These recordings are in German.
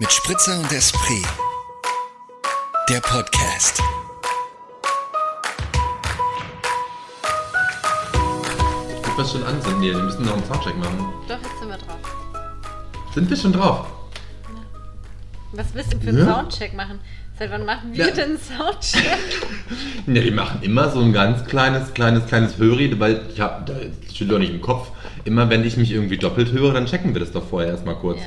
Mit Spritzer und Esprit. Der Podcast. Guck was schon an. Nee, wir müssen noch einen Soundcheck machen. Doch, jetzt sind wir drauf. Sind wir schon drauf? Was willst du für einen Ja? Soundcheck machen? Seit wann machen wir Ja. denn einen Soundcheck? Ja, wir machen immer so ein ganz kleines, kleines, kleines Höri, weil ich habe, da steht doch nicht im Kopf, immer wenn ich mich irgendwie doppelt höre, dann checken wir das doch vorher erstmal kurz. ja,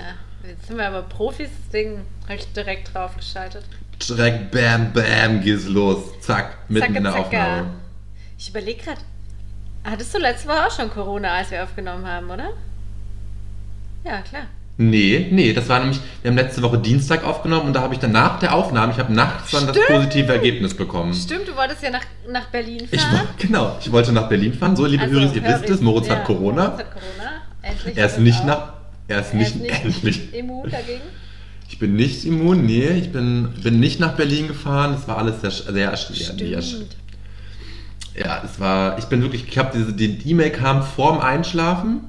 sind wir aber Profis, deswegen habe ich direkt drauf geschaltet. Direkt bam, bam, geht's los. Zack, mitten Zacke, in der zacke. Aufnahme. Ich überlege gerade, hattest du letzte Woche auch schon Corona, als wir aufgenommen haben, oder? Ja, klar. Nee, nee, das war nämlich, wir haben letzte Woche Dienstag aufgenommen und da habe ich dann nach der Aufnahme, ich habe nachts dann das Stimmt. positive Ergebnis bekommen. Stimmt, du wolltest ja nach, nach Berlin Ich, fahren. wo- genau, ich wollte nach Berlin fahren. So, liebe Also, Höris, ihr wisst es, Moritz ja, hat Corona. Moritz hat Corona. Endlich Er ist nicht nach, er ist Er nicht, ist nicht endlich. immun dagegen. Ich bin nicht immun, nee, ich bin, bin nicht nach Berlin gefahren. Es war alles sehr, sehr, Stimmt. ja, es war, ich bin wirklich, ich habe diese, die E-Mail kam vorm Einschlafen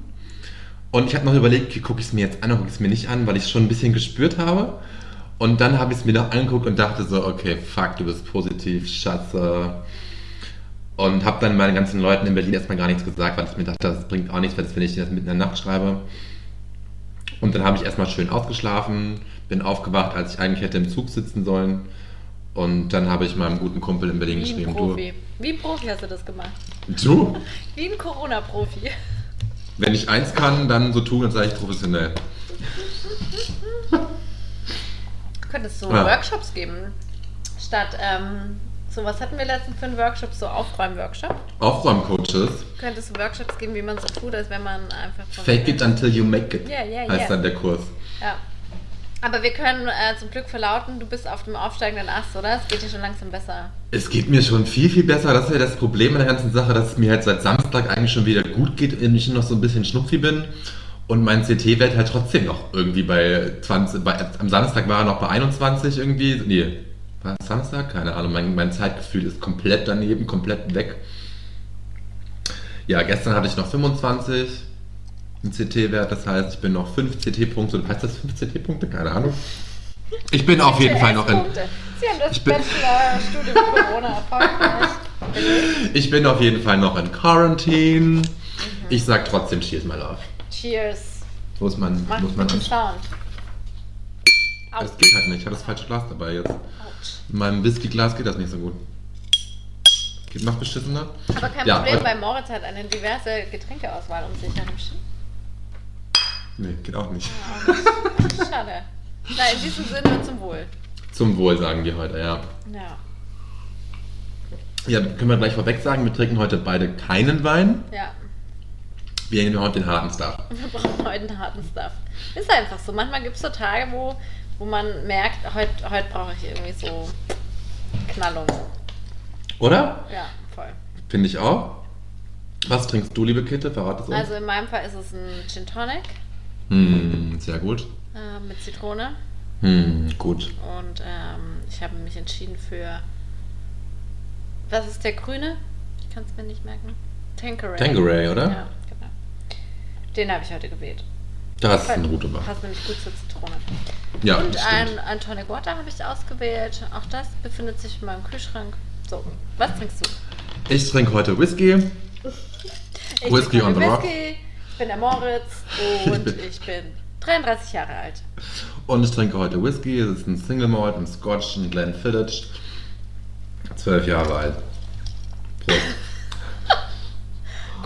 und ich habe noch überlegt, gucke ich es mir jetzt an oder gucke ich es mir nicht an, weil ich es schon ein bisschen gespürt habe. Und dann habe ich es mir noch angeguckt und dachte so, okay, fuck, du bist positiv, Schatze. Und habe dann meinen ganzen Leuten in Berlin erstmal gar nichts gesagt, weil ich mir dachte, das bringt auch nichts, wenn ich das mitten in der Nacht schreibe. Und dann habe ich erstmal schön ausgeschlafen, bin aufgewacht, als ich eigentlich hätte im Zug sitzen sollen. Und dann habe ich meinem guten Kumpel in Berlin Wie ein geschrieben, Profi. Wie ein Profi hast du das gemacht. du, du, Wie ein Corona-Profi. wenn ich eins kann, dann so tun, als sei ich professionell. Könntest du Ja. Workshops geben? Statt, ähm, so was hatten wir letztens für einen Workshop? So Aufräum-Workshop. Aufräumcoaches, Könntest du Workshops geben, wie man so tut, als wenn man einfach fake it until you make it, Ja, ja, heißt ja. dann der Kurs. Ja. Aber wir können äh, zum Glück verlauten, du bist auf dem aufsteigenden Ast, oder? Es geht dir schon langsam besser. Es geht mir schon viel, viel besser. Das ist ja das Problem an der ganzen Sache, dass es mir halt seit Samstag eigentlich schon wieder gut geht und ich noch so ein bisschen schnupfi bin. Und mein CT-Wert halt trotzdem noch irgendwie bei 20, bei, am Samstag war er noch bei 21 irgendwie. Nee, war es Samstag? Keine Ahnung. Mein, mein Zeitgefühl ist komplett daneben, komplett weg. Ja, gestern hatte ich noch 25 im CT-Wert, das heißt, ich bin noch 5 CT-Punkte. Heißt das 5 CT-Punkte? Keine Ahnung. Ich bin auf jeden Fall noch in. Sie haben das Ich bin- Bachelorstudium Corona erfolgreich. belegt. Ich bin auf jeden Fall noch in Quarantine. Ich sag trotzdem Cheers, my love. Cheers. Wo ist man? Mach muss man an Sound. Das geht halt nicht. Ich habe das falsche Glas dabei jetzt. In meinem Whiskyglas geht das nicht so gut. Geht noch beschissener? Aber kein Ja, Problem, weil Moritz hat eine diverse Getränkeauswahl um sich herum. Nee, geht auch nicht. Schade. Na, in diesem Sinne zum Wohl. Zum Wohl sagen wir heute, ja. Ja. Ja, können wir gleich vorweg sagen, wir trinken heute beide keinen Wein. Ja. Wir nehmen heute den harten Stuff. Wir brauchen heute einen harten Stuff. Ist einfach so. Manchmal gibt es so Tage, wo, wo man merkt, heute, heute brauche ich irgendwie so Knallung. Oder? Ja, voll. Finde ich auch. Was trinkst du, liebe Kitte? Verrat es uns. Also in meinem Fall ist es ein Gin Tonic hm, sehr gut. äh, mit Zitrone. Hm, gut. Und ähm, ich habe mich entschieden für. Was ist der grüne? Ich kann es mir nicht merken. Tanqueray. Tanqueray, oder? Ja, genau. Den habe ich heute gewählt. Das ist eine gute Wahl. Passt nämlich gut zur Zitrone. Ja, Und ein, ein Tonic Water habe ich ausgewählt. Auch das befindet sich in meinem Kühlschrank. So, was trinkst du? Ich trinke heute Whisky. Ich Whisky on the Whisky, rocks. Ich bin der Moritz und ich bin 33 Jahre alt. Und ich trinke heute Whisky. Es ist ein Single Malt, ein Scotch, ein Glenfiddich. Zwölf Jahre alt. Prost.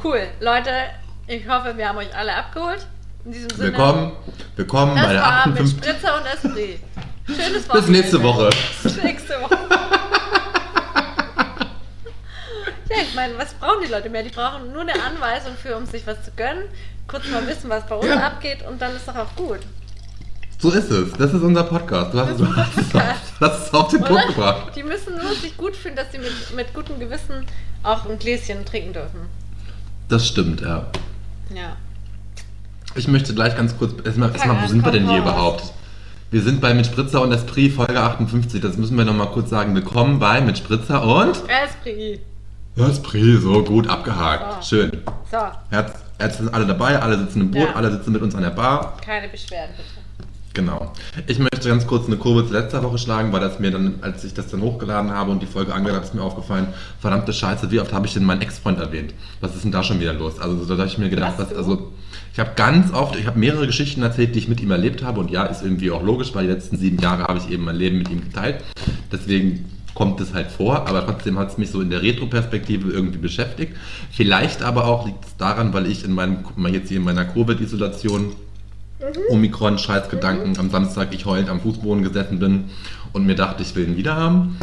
Cool, Leute, ich hoffe, wir haben euch alle abgeholt. In diesem Sinne. Willkommen, willkommen Das bei der war mit 58. Spritzer und Esprit. Schönes Wochenende. Bis nächste Woche. Bis nächste Woche. ja, ich meine, was brauchen die Leute mehr? Die brauchen nur eine Anweisung für, um sich was zu gönnen. Kurz mal wissen, was bei uns Ja. abgeht und dann ist doch auch gut. So ist es. Das ist unser Podcast. Du hast, du hast, es, auf, hast es auf den? Punkt gebracht. Die müssen nur sich gut fühlen, dass sie mit, mit gutem Gewissen auch ein Gläschen trinken dürfen. Das stimmt, ja. Ja. Ich möchte gleich ganz kurz. Erstmal, erstmal wo sind wir denn hier überhaupt? Wir sind bei Mit Spritzer und Esprit Folge 58. Das müssen wir nochmal kurz sagen. Willkommen bei Mit Spritzer und Esprit. Esprit. So gut abgehakt. So. Schön. So, Herz, Herz sind alle dabei, alle sitzen im Boot, Ja. alle sitzen mit uns an der Bar. keine Beschwerden bitte. Genau. Ich möchte ganz kurz eine Kurve zu letzter Woche schlagen, weil das mir dann, als ich das dann hochgeladen habe und die Folge angehört habe, ist mir aufgefallen, verdammte Scheiße, wie oft habe ich denn meinen Ex-Freund erwähnt? Was ist denn da schon wieder los? Also da habe ich mir gedacht, Was, also ich habe ganz oft, ich habe mehrere Geschichten erzählt, die ich mit ihm erlebt habe und ja, ist irgendwie auch logisch, weil die letzten sieben Jahre habe ich eben mein Leben mit ihm geteilt. Deswegen kommt es halt vor, aber trotzdem hat es mich so in der Retro-Perspektive irgendwie beschäftigt. Vielleicht aber auch liegt es daran, weil ich in meinem, jetzt hier in meiner Covid-Isolation Omikron, Scheißgedanken, am Samstag ich heulend am Fußboden gesessen bin und mir dachte, ich will ihn wieder haben.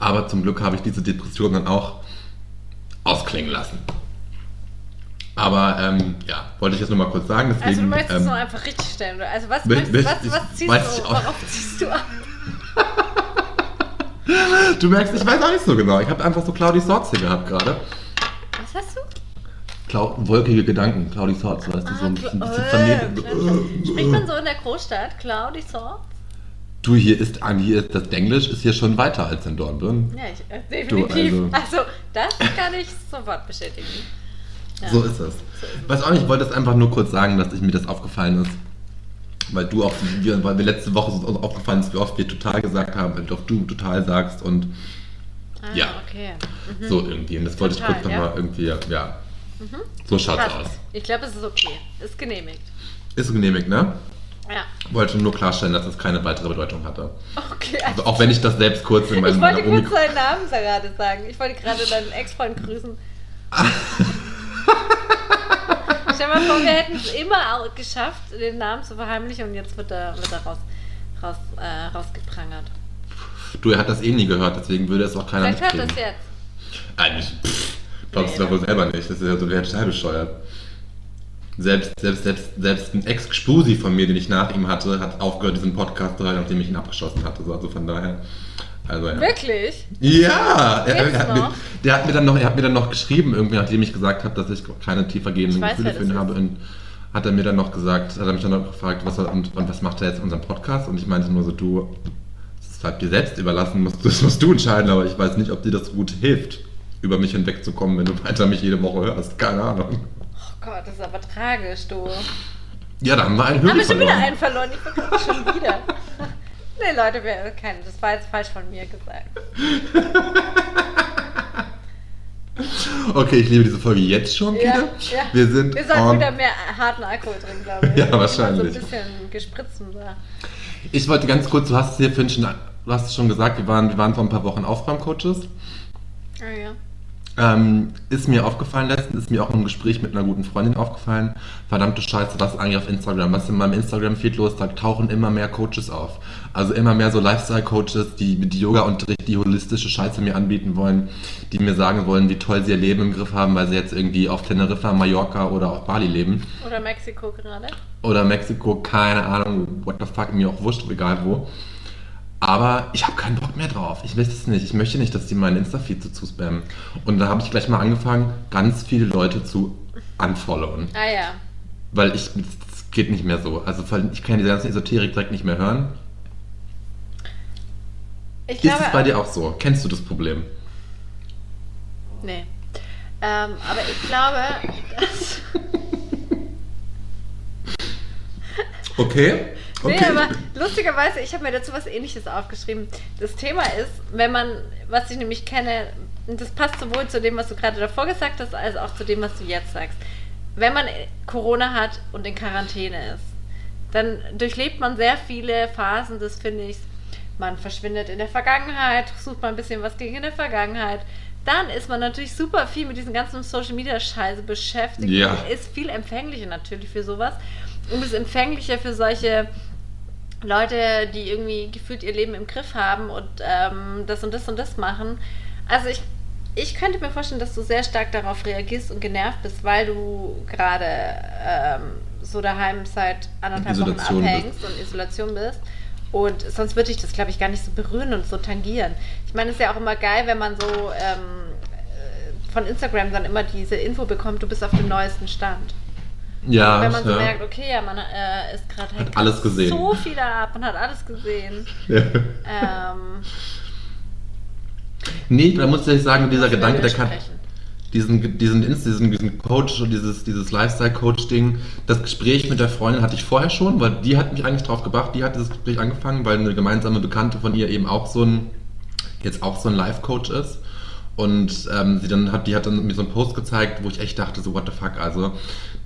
Aber zum Glück habe ich diese Depression dann auch ausklingen lassen. Aber ähm, ja, wollte ich jetzt nur mal kurz sagen. Deswegen, Also du möchtest es ähm, nur einfach richtig stellen. Also was, Mö- möchtest, möchte was, was ziehst du, worauf ziehst du ab? du merkst, ich weiß auch nicht so genau. Ich habe einfach so Cloudy Thoughts hier gehabt gerade. Was hast du? Clau wolkige Gedanken, Cloudy Thoughts, weißt du, so ein Cla- bisschen, bisschen vernebelt. Spricht man so in der Großstadt? Cloudy Thoughts? Du, hier ist, hier ist das Englisch ist hier schon weiter als in Dornbirn. Ja, ich, äh, definitiv. Du, also, das kann ich sofort bestätigen. Ja. So ist es. Weiß auch nicht, ich wollte es einfach nur kurz sagen, dass ich, mir das aufgefallen ist. Weil du auch, wir, weil wir letzte Woche uns aufgefallen ist, wie oft wir total gesagt haben, wie oft du total sagst und Ah, ja. okay. so irgendwie. Und das wollte ich Total, kurz nochmal ja. irgendwie, ja. So schaut's Passt. aus. Ich glaube, es ist okay. Ist genehmigt. Ist genehmigt, ne? Ja. Wollte nur klarstellen, dass es keine weitere Bedeutung hatte. Okay. Also auch wenn ich das selbst kurz in meinem ich wollte kurz seinen Namen gerade sagen. Ich wollte gerade deinen Ex-Freund grüßen. Stell mal vor, wir hätten es immer auch geschafft, den Namen zu verheimlichen und jetzt wird er, wird er raus, raus, äh, rausgeprangert. Du, er hat das eh nie gehört, deswegen würde es auch keiner Vielleicht hört er mitkriegen. es jetzt. Eigentlich, pff, glaubst Nee, du doch wohl selber nicht. Das ist ja so total bescheuert. Selbst, selbst, selbst, selbst ein Ex-Spusi von mir, den ich nach ihm hatte, hat aufgehört, diesen Podcast zu hören, nachdem ich ihn abgeschossen hatte. So, Also von daher. Also, ja. Wirklich? Ja, er, er hat mir, der hat mir dann noch, er hat mir dann noch geschrieben, irgendwie, nachdem ich gesagt habe, dass ich keine tiefergehenden Ich Gefühle für ihn habe. Und hat er mir dann noch gesagt, hat er mich dann noch gefragt, was er, und, und was macht er jetzt in unserem Podcast? Und ich meinte nur so, du, das bleibt dir selbst überlassen, musst, das musst du entscheiden, aber ich weiß nicht, ob dir das gut hilft, über mich hinwegzukommen, wenn du weiter mich jede Woche hörst. Keine Ahnung. Oh Gott, das ist aber tragisch, du. Ja, da haben wir einen Haben Hörer wir schon wieder verloren. einen verloren? Ich verkaufe schon wieder. Nee, Leute, wir, kein, das war jetzt falsch von mir gesagt. Okay, ich liebe diese Folge jetzt schon Ja, wieder. ja. Wir sind Wir sollten wieder mehr harten Alkohol trinken, glaube ich. Ja, wahrscheinlich. So ein bisschen gespritzen. So. Ich wollte ganz kurz, du hast es hier schon, du hast es schon gesagt, wir waren, wir waren vor ein paar Wochen Aufräumcoaches. Oh, ja. Ähm, ist mir aufgefallen letztens, ist mir auch im Gespräch mit einer guten Freundin aufgefallen. Verdammte Scheiße, was ist eigentlich auf Instagram? Was ist in meinem Instagram-Feed los? Da tauchen immer mehr Coaches auf. Also immer mehr so Lifestyle-Coaches, die mit Yoga-Unterricht, die holistische Scheiße mir anbieten wollen, die mir sagen wollen, wie toll sie ihr Leben im Griff haben, weil sie jetzt irgendwie auf Teneriffa, Mallorca oder auf Bali leben. Oder Mexiko gerade. Oder Mexiko, keine Ahnung, what the fuck, mir auch wurscht, egal wo. Aber ich habe keinen Bock mehr drauf. Ich will es nicht. Ich möchte nicht, dass die meinen Insta-Feed so zuspammen. Und da habe ich gleich mal angefangen, ganz viele Leute zu unfollowen. Ah ja. Weil ich, es geht nicht mehr so. Also ich kann diese ganze Esoterik direkt nicht mehr hören. Ich Ist es bei dir auch so? Kennst du das Problem? Nee. Ähm, aber ich glaube, dass. Okay. Okay. Nee, aber lustigerweise, ich habe mir dazu was ähnliches aufgeschrieben. Das Thema ist, wenn man, was ich nämlich kenne, und das passt sowohl zu dem, was du gerade davor gesagt hast, als auch zu dem, was du jetzt sagst. Wenn man Corona hat und in Quarantäne ist, dann durchlebt man sehr viele Phasen des, finde ich, man verschwindet in der Vergangenheit, sucht mal ein bisschen was gegen in der Vergangenheit. Dann ist man natürlich super viel mit diesen ganzen Social Media Scheiße beschäftigt. Ja. und Ist viel empfänglicher natürlich für sowas. Und ist empfänglicher für solche Leute, die irgendwie gefühlt ihr Leben im Griff haben und ähm, das und das und das machen. Also ich, ich könnte mir vorstellen, dass du sehr stark darauf reagierst und genervt bist, weil du gerade ähm, so daheim seit anderthalb Isolation Wochen abhängst und Isolation bist. Und sonst würde ich das, glaube ich, gar nicht so berühren und so tangieren. Ich meine, es ist ja auch immer geil, wenn man so ähm, äh, von Instagram dann immer diese Info bekommt, du bist auf dem neuesten Stand. ja, Wenn man so ja. merkt, okay, ja, man äh, ist gerade Hat alles gesehen. so viel ab, man hat alles gesehen. ja. Ähm, Nee, da muss ich sagen, dieser Gedanke, der kann, widersprechen. Diesen, diesen, diesen, diesen Coach dieses, dieses Lifestyle-Coach-Ding, das Gespräch mit der Freundin hatte ich vorher schon, weil die hat mich eigentlich drauf gebracht, die hat dieses Gespräch angefangen, weil eine gemeinsame Bekannte von ihr eben auch so ein, jetzt auch so ein Life-Coach ist. Und ähm, sie dann hat, die hat dann mir so einen Post gezeigt, wo ich echt dachte, so what the fuck, also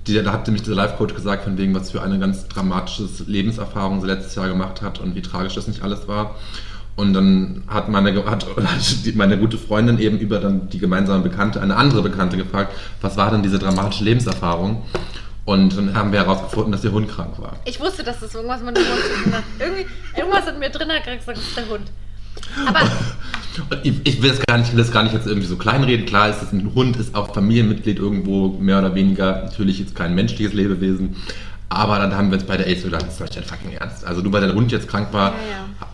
die, da hat nämlich dieser Life-Coach gesagt, von wegen, was für eine ganz dramatische Lebenserfahrung sie letztes Jahr gemacht hat und wie tragisch das nicht alles war. Und dann hat meine, hat, hat meine gute Freundin eben über dann die gemeinsame Bekannte, eine andere Bekannte gefragt, was war denn diese dramatische Lebenserfahrung? Und dann haben wir herausgefunden, dass ihr Hund krank war. Ich wusste, dass das irgendwas mit dem Hund zu tun hat. Irgendwie, irgendwas in mir drin hat gesagt, das ist der Hund. Aber ich, ich will es gar nicht, ich will es gar nicht jetzt irgendwie so kleinreden. Klar ist es ein Hund, ist auch Familienmitglied irgendwo mehr oder weniger. Natürlich jetzt kein menschliches Lebewesen. Aber dann haben wir uns bei der AIDS gedacht, das ist doch nicht dein fucking Ernst. Also nur weil dein Hund jetzt krank war, Ja, ja.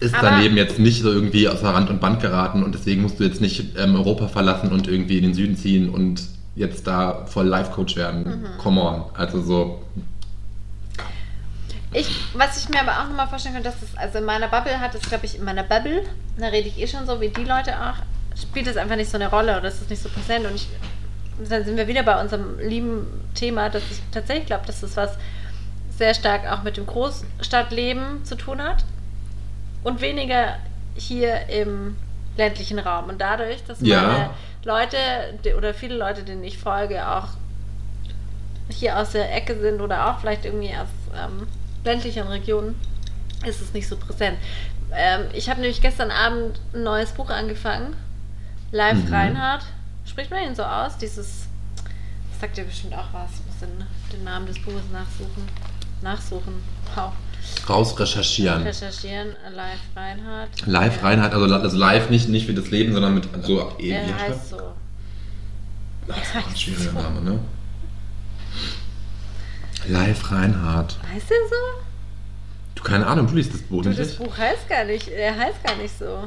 Ist Aber- dein Leben jetzt nicht so irgendwie außer Rand und Band geraten und deswegen musst du jetzt nicht ähm, Europa verlassen und irgendwie in den Süden ziehen und jetzt da voll Life-Coach werden. Mhm. Come on. Also so, Ich, was ich mir aber auch nochmal vorstellen kann, dass es, also in meiner Bubble hat es, glaube ich, in meiner Bubble, da rede ich eh schon so wie die Leute auch, spielt es einfach nicht so eine Rolle oder ist es nicht so präsent. Und ich, dann sind wir wieder bei unserem lieben Thema, dass ich tatsächlich glaube, dass das was sehr stark auch mit dem Großstadtleben zu tun hat und weniger hier im ländlichen Raum. Und dadurch, dass Ja. meine Leute oder viele Leute, denen ich folge, auch hier aus der Ecke sind oder auch vielleicht irgendwie aus ähm, ländlichen Regionen, ist es nicht so präsent. Ähm, ich habe nämlich gestern Abend ein neues Buch angefangen. Live Mhm. Reinhardt. Spricht man ihn so aus? Dieses. Das sagt dir bestimmt auch was. Ich muss den, den Namen des Buches nachsuchen. Nachsuchen. Wow. Raus recherchieren. Recherchieren. Live Reinhardt. Live Ja. Reinhardt, also, also live nicht, nicht wie das Leben, sondern mit so eh, Er wie heißt so. das? Er heißt Schwieriger so. Name, ne? Live Reinhardt. Heißt er so? Du, keine Ahnung, du liest das Buch Du, nicht? das Buch heißt gar nicht. Er heißt gar nicht so.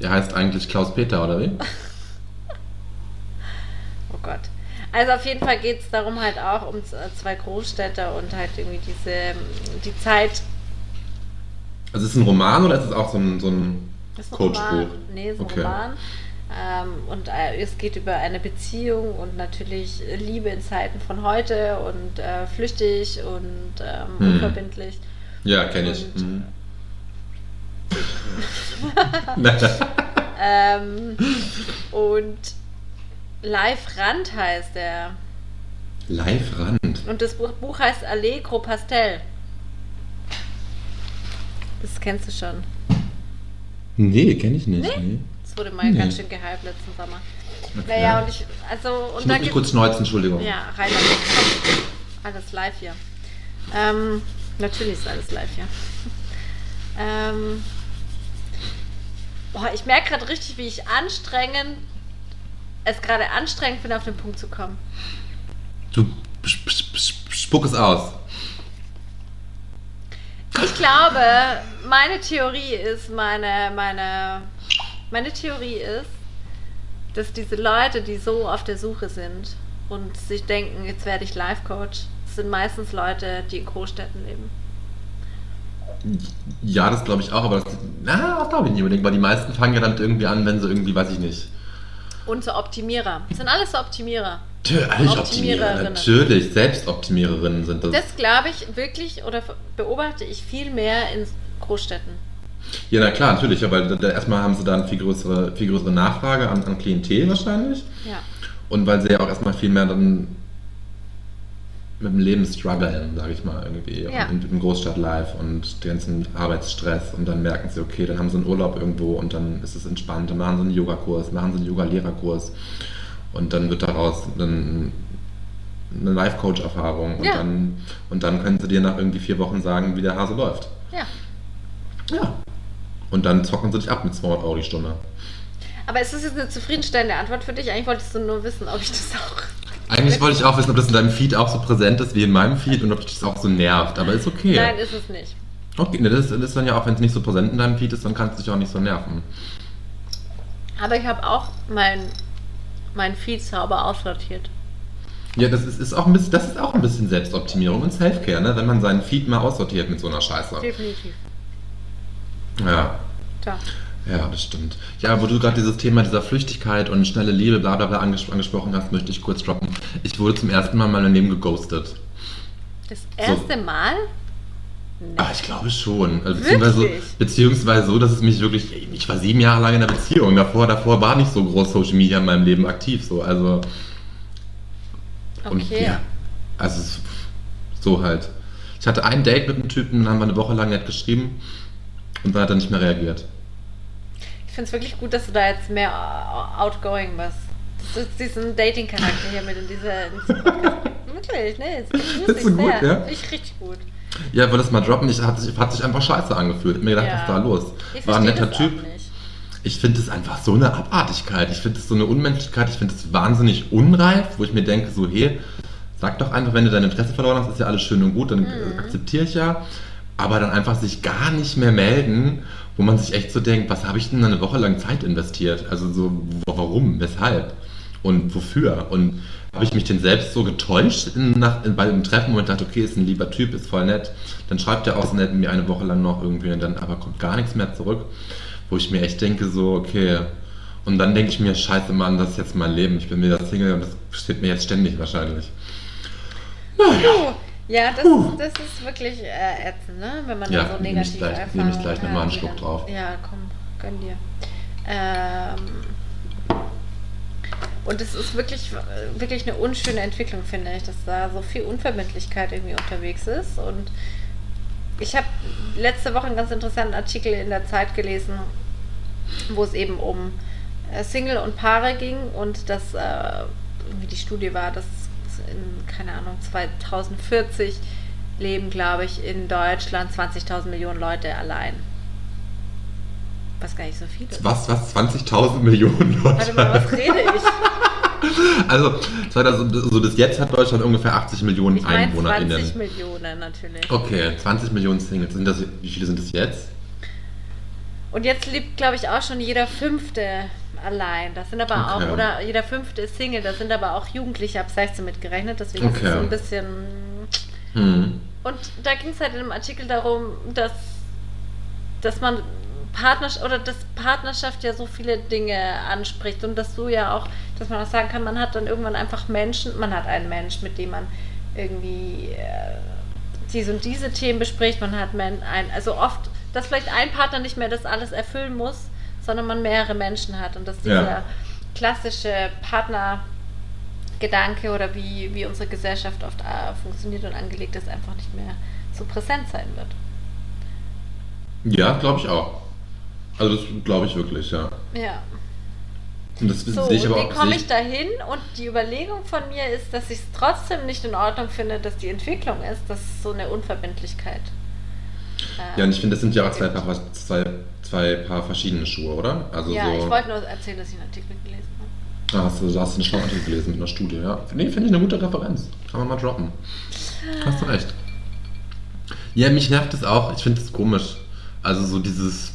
Er heißt eigentlich Klaus Peter, oder wie? Oh Gott. Also auf jeden Fall geht es darum halt auch um z- zwei Großstädte und halt irgendwie diese ähm, die Zeit. Also ist es ein Roman oder ist es auch so ein, so ein ein Coachbuch? Roman. Nee, ist ein Okay. Roman. Ähm, und äh, es geht über eine Beziehung und natürlich Liebe in Zeiten von heute und äh, flüchtig und ähm, Hm. unverbindlich. Ja, kenne ich. Mhm. Ähm, und Live Rand heißt er. Live Rand. Und das Buch, heißt Allegro Pastel. Das kennst du schon. Nee, kenne ich nicht. Nee? Nee. Das wurde mal Nee. ganz schön gehypt letzten Sommer. Okay. Naja, und ich, also, und ich muss mich kurz schneuzen, Entschuldigung. Ja, rein damit. Alles live hier. Ähm, natürlich ist alles live hier. ähm, boah, ich merke gerade richtig, wie ich anstrengend, es gerade anstrengend finde, auf den Punkt zu kommen. Du sp- sp- sp- spuck es aus. Ich glaube, meine Theorie ist, meine, meine, meine Theorie ist, dass diese Leute, die so auf der Suche sind und sich denken, jetzt werde ich Life-Coach, sind meistens Leute, die in Großstädten leben. Ja, das glaube ich auch, aber das, na, das glaube ich nicht unbedingt, weil die meisten fangen ja damit irgendwie an, wenn sie irgendwie, weiß ich nicht. Und so Optimierer. Das sind alles so Optimierer. Natürlich Optimierer, Optimiererinnen. natürlich, Selbstoptimiererinnen sind das. Das glaube ich wirklich oder beobachte ich viel mehr in Großstädten. Ja, na klar, natürlich, aber da, erstmal haben sie da eine viel größere, viel größere Nachfrage an, an Klientel wahrscheinlich. Ja. Und weil sie ja auch erstmal viel mehr dann mit dem Leben strugglen, sage ich mal, irgendwie. Ja. Und im Großstadt-Life und den ganzen Arbeitsstress. Und dann merken sie, okay, dann haben sie einen Urlaub irgendwo und dann ist es entspannt. Dann machen sie einen Yogakurs, machen sie einen Yoga-Lehrerkurs. Und dann wird daraus dann eine Life-Coach-Erfahrung. Und, Ja. dann, und dann können sie dir nach irgendwie vier Wochen sagen, wie der Hase läuft. Ja. Ja. Und dann zocken sie dich ab mit 200 Euro die Stunde. Aber ist das jetzt eine zufriedenstellende Antwort für dich? Eigentlich wolltest du nur wissen, ob ich das auch. Eigentlich wollte ich auch wissen, ob das in deinem Feed auch so präsent ist wie in meinem Feed und ob dich das auch so nervt. Aber ist okay. Nein, ist es nicht. Okay, ne, das ist dann ja auch, wenn es nicht so präsent in deinem Feed ist, dann kannst du dich auch nicht so nerven. Aber ich habe auch mein, mein Feed sauber aussortiert. Ja, das ist, ist auch ein bisschen, das ist auch ein bisschen Selbstoptimierung und Selfcare, ne? wenn man seinen Feed mal aussortiert mit so einer Scheiße. Definitiv. Ja. Tja. Ja, das stimmt. Ja, wo du gerade dieses Thema dieser Flüchtigkeit und schnelle Liebe, bla bla bla anges angesprochen hast, möchte ich kurz droppen. Ich wurde zum ersten Mal in meinem Leben geghostet. Das erste Mal? Nee. Ah, ich glaube schon. Also, beziehungsweise, beziehungsweise so, dass es mich wirklich. Ich war sieben Jahre lang in einer Beziehung. Davor, davor war nicht so groß Social Media in meinem Leben aktiv. So, also. Und Okay. ja, also so halt. Ich hatte ein Date mit einem Typen, dann haben wir eine Woche lang nett geschrieben und dann hat er nicht mehr reagiert. Ich finde es wirklich gut, dass du da jetzt mehr äh, outgoing bist. Dass du diesen Dating-Charakter hier mit in diese. In wirklich, ne? Das ist du gut, ja? Ich richtig gut. Ja, wollte das mal droppen. Ich hat, sich- hat sich einfach scheiße angefühlt. Ich mir gedacht, Ja. was ist da los? Ich War ein netter das Typ. Ich finde es einfach so eine Abartigkeit. Ich finde es so eine Unmenschlichkeit. Ich finde es wahnsinnig unreif, wo ich mir denke, so, hey, sag doch einfach, wenn du dein Interesse verloren hast, ist ja alles schön und gut, dann Mhm. akzeptiere ich ja. Aber dann einfach sich gar nicht mehr melden, wo man sich echt so denkt, was habe ich denn eine Woche lang Zeit investiert? Also so, warum, weshalb und wofür? Und habe ich mich denn selbst so getäuscht in, nach, in, bei dem Treffen, ich dachte, okay, ist ein lieber Typ, ist voll nett. Dann schreibt er auch so nett mir eine Woche lang noch irgendwie und dann aber kommt gar nichts mehr zurück, wo ich mir echt denke, so, okay. Und dann denke ich mir, scheiße Mann, das ist jetzt mein Leben. Ich bin wieder Single und das steht mir jetzt ständig wahrscheinlich. Puh. Ja, das, das ist wirklich äh, ätzend, ne? wenn man Ja, da so nehme ich gleich- nehme ich gleich noch mal einen Schluck die drauf. Ja, komm, gönn dir. Ähm, und es ist wirklich, wirklich eine unschöne Entwicklung, finde ich, dass da so viel Unverbindlichkeit irgendwie unterwegs ist. Und ich habe letzte Woche einen ganz interessanten Artikel in der Zeit gelesen, wo es eben um äh, Single und Paare ging und dass äh, die Studie war, dass in, keine Ahnung, 2040 leben, glaube ich, in Deutschland 20.000 Millionen Leute allein. Was gar nicht so viel ist. Was, was? 20.000 Millionen Leute? Warte mal, was rede ich? Also, also, so bis jetzt hat Deutschland ungefähr 80 Millionen Ich meine 20 EinwohnerInnen. Millionen natürlich. Okay, 20 Millionen Singles. Sind das, wie viele sind das jetzt? Und jetzt lebt, glaube ich, auch schon jeder Fünfte allein. Das sind aber Okay. auch, oder jeder Fünfte ist Single, das sind aber auch Jugendliche ab 16 mitgerechnet, deswegen ist Okay. es so ein bisschen. Hm. Und da ging es halt in dem Artikel darum, dass, dass man Partnerschaft oder dass Partnerschaft ja so viele Dinge anspricht und dass du ja auch, dass man auch sagen kann, man hat dann irgendwann einfach Menschen, man hat einen Mensch, mit dem man irgendwie äh, diese und diese Themen bespricht, man hat men, ein, also oft, dass vielleicht ein Partner nicht mehr das alles erfüllen muss, sondern man mehrere Menschen hat und dass dieser Ja. klassische Partnergedanke oder wie, wie unsere Gesellschaft oft äh, funktioniert und angelegt ist, einfach nicht mehr so präsent sein wird. Ja, glaube ich auch. Also, das glaube ich wirklich, ja. Ja. Und das So, sehe ich aber wie komme ich dahin? Und die Überlegung von mir ist, dass ich es trotzdem nicht in Ordnung finde, dass die Entwicklung ist, dass so eine Unverbindlichkeit. äh, Ja, und ich finde, das sind ja auch zwei Paar, zwei, zwei Paar verschiedene Schuhe, oder? Also ja, so. ich wollte nur erzählen, dass ich einen Artikel gelesen habe. Ah, hast du, du hast einen schlauen Artikel gelesen mit einer Studie, ja. Nee, finde ich eine gute Referenz. Kann man mal droppen. Hast du recht. Ja, mich nervt es auch. Ich finde es komisch. Also so dieses.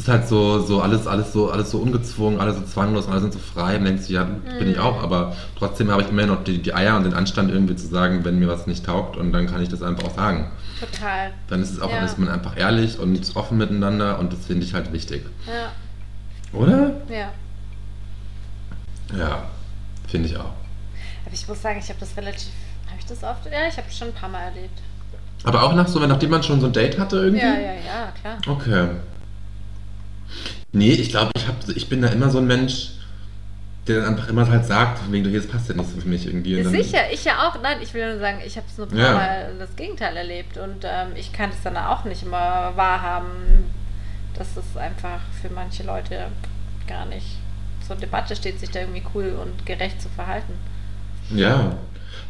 Ist halt so, so alles, alles so, alles so ungezwungen, alles so zwanglos, alle sind so frei. Und denkst du, ja, gut, bin ich Mhm. auch, aber trotzdem habe ich immer noch die, die Eier und den Anstand irgendwie zu sagen, wenn mir was nicht taugt und dann kann ich das einfach auch sagen. Total. Dann ist es auch, Ja. ist man einfach ehrlich und offen miteinander und das finde ich halt wichtig. Ja, Oder? ja. Ja, finde ich auch. Aber ich muss sagen, ich habe das relativ. Habe ich das oft? Ja, ich habe es schon ein paar Mal erlebt. Aber auch nach so, nachdem man schon so ein Date hatte irgendwie? Ja, ja, ja, klar. Okay. Nee, ich glaube, ich, hab, ich bin da immer so ein Mensch, der dann einfach immer halt sagt, wegen, das passt ja nicht so für mich irgendwie. Sicher, ich ja auch. Nein, ich will nur sagen, ich habe es nur ein paar Ja. Mal das Gegenteil erlebt und ähm, ich kann es dann auch nicht immer wahrhaben, dass es einfach für manche Leute gar nicht zur Debatte steht, sich da irgendwie cool und gerecht zu verhalten. Ja.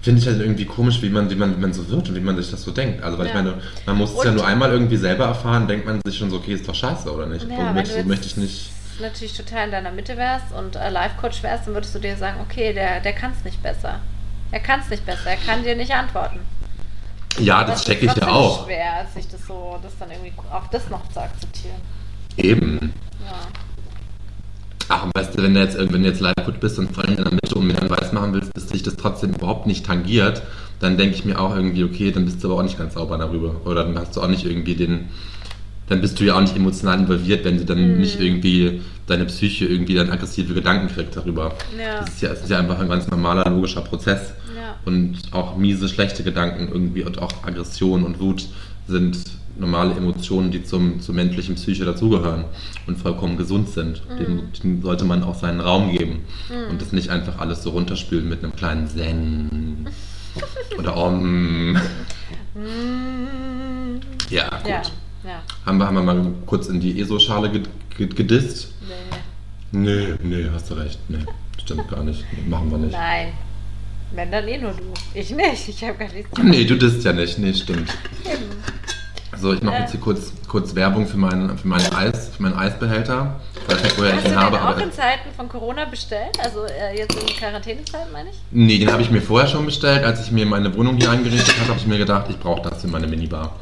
Finde ich halt irgendwie komisch, wie man, wie, man, wie man so wird und wie man sich das so denkt. Also, weil ich Ja. meine, man muss es ja Und- nur einmal irgendwie selber erfahren, denkt man sich schon so, okay, ist doch scheiße, oder nicht? Ja, wenn möchte, du so möchte ich nicht. natürlich total in deiner Mitte wärst und äh, Life-Coach wärst, dann würdest du dir sagen, okay, der, der kann es nicht besser. Er kann es nicht besser, er kann dir nicht antworten. Ja, das ist checke ich ja auch. schwer, sich das so, das dann irgendwie auch das noch zu akzeptieren. Eben. Ja. Ach, weißt du, wenn du jetzt, wenn du jetzt gut bist und vor allem in der Mitte und mir dann weiß machen willst, dass dich das trotzdem überhaupt nicht tangiert, dann denke ich mir auch irgendwie, okay, dann bist du aber auch nicht ganz sauber darüber. Oder dann hast du auch nicht irgendwie den, dann bist du ja auch nicht emotional involviert, wenn du dann Mhm. nicht irgendwie deine Psyche irgendwie dann aggressive Gedanken kriegt darüber. Ja. Das ist ja, das ist ja einfach ein ganz normaler, logischer Prozess. Ja. Und auch miese, schlechte Gedanken irgendwie und auch Aggression und Wut sind normale Emotionen, die zum, zur menschlichen Psyche dazugehören und vollkommen gesund sind. Mhm. Dem, dem sollte man auch seinen Raum geben und das nicht einfach alles so runterspülen mit einem kleinen Zen oder Om. Mm, Ja, gut. Ja, ja. Haben, wir, haben wir mal kurz in die ESO-Schale ged- ged- gedisst? Nee. Nee, nee, hast du recht. Nee, stimmt gar nicht. Nee, machen wir nicht. Nein. Wenn dann eh nur du. Ich nicht. Ich habe gar nichts. Nee, du disst ja nicht. Nee, stimmt. So, ich mache Äh. jetzt hier kurz, kurz Werbung für meinen, für meinen Eis, für meinen Eisbehälter. Ich weiß nicht, woher ich du ihn den habe, auch in Zeiten von Corona bestellt? Also äh, jetzt in Quarantänezeiten, meine ich? Nee, den habe ich mir vorher schon bestellt. Als ich mir meine Wohnung hier eingerichtet habe, habe ich mir gedacht, ich brauche das für meine Minibar.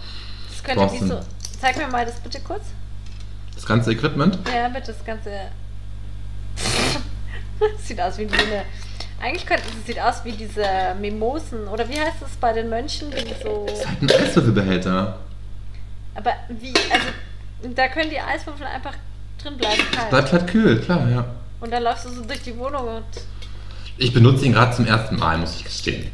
Das könnte wie Thorsten. so. Zeig mir mal das bitte kurz. Das ganze Equipment? Ja, bitte das ganze. sieht aus wie eine. Eigentlich könnte es sieht aus wie diese Mimosen oder wie heißt das bei den Mönchen, die so. Das ist halt ein Eiswürfelbehälter. Aber wie, also da können die Eiswürfel einfach drin bleiben kalt. Bleibt halt kühl, klar, ja. Und dann läufst du so durch die Wohnung und Ich benutze ihn gerade zum ersten Mal, muss ich gestehen.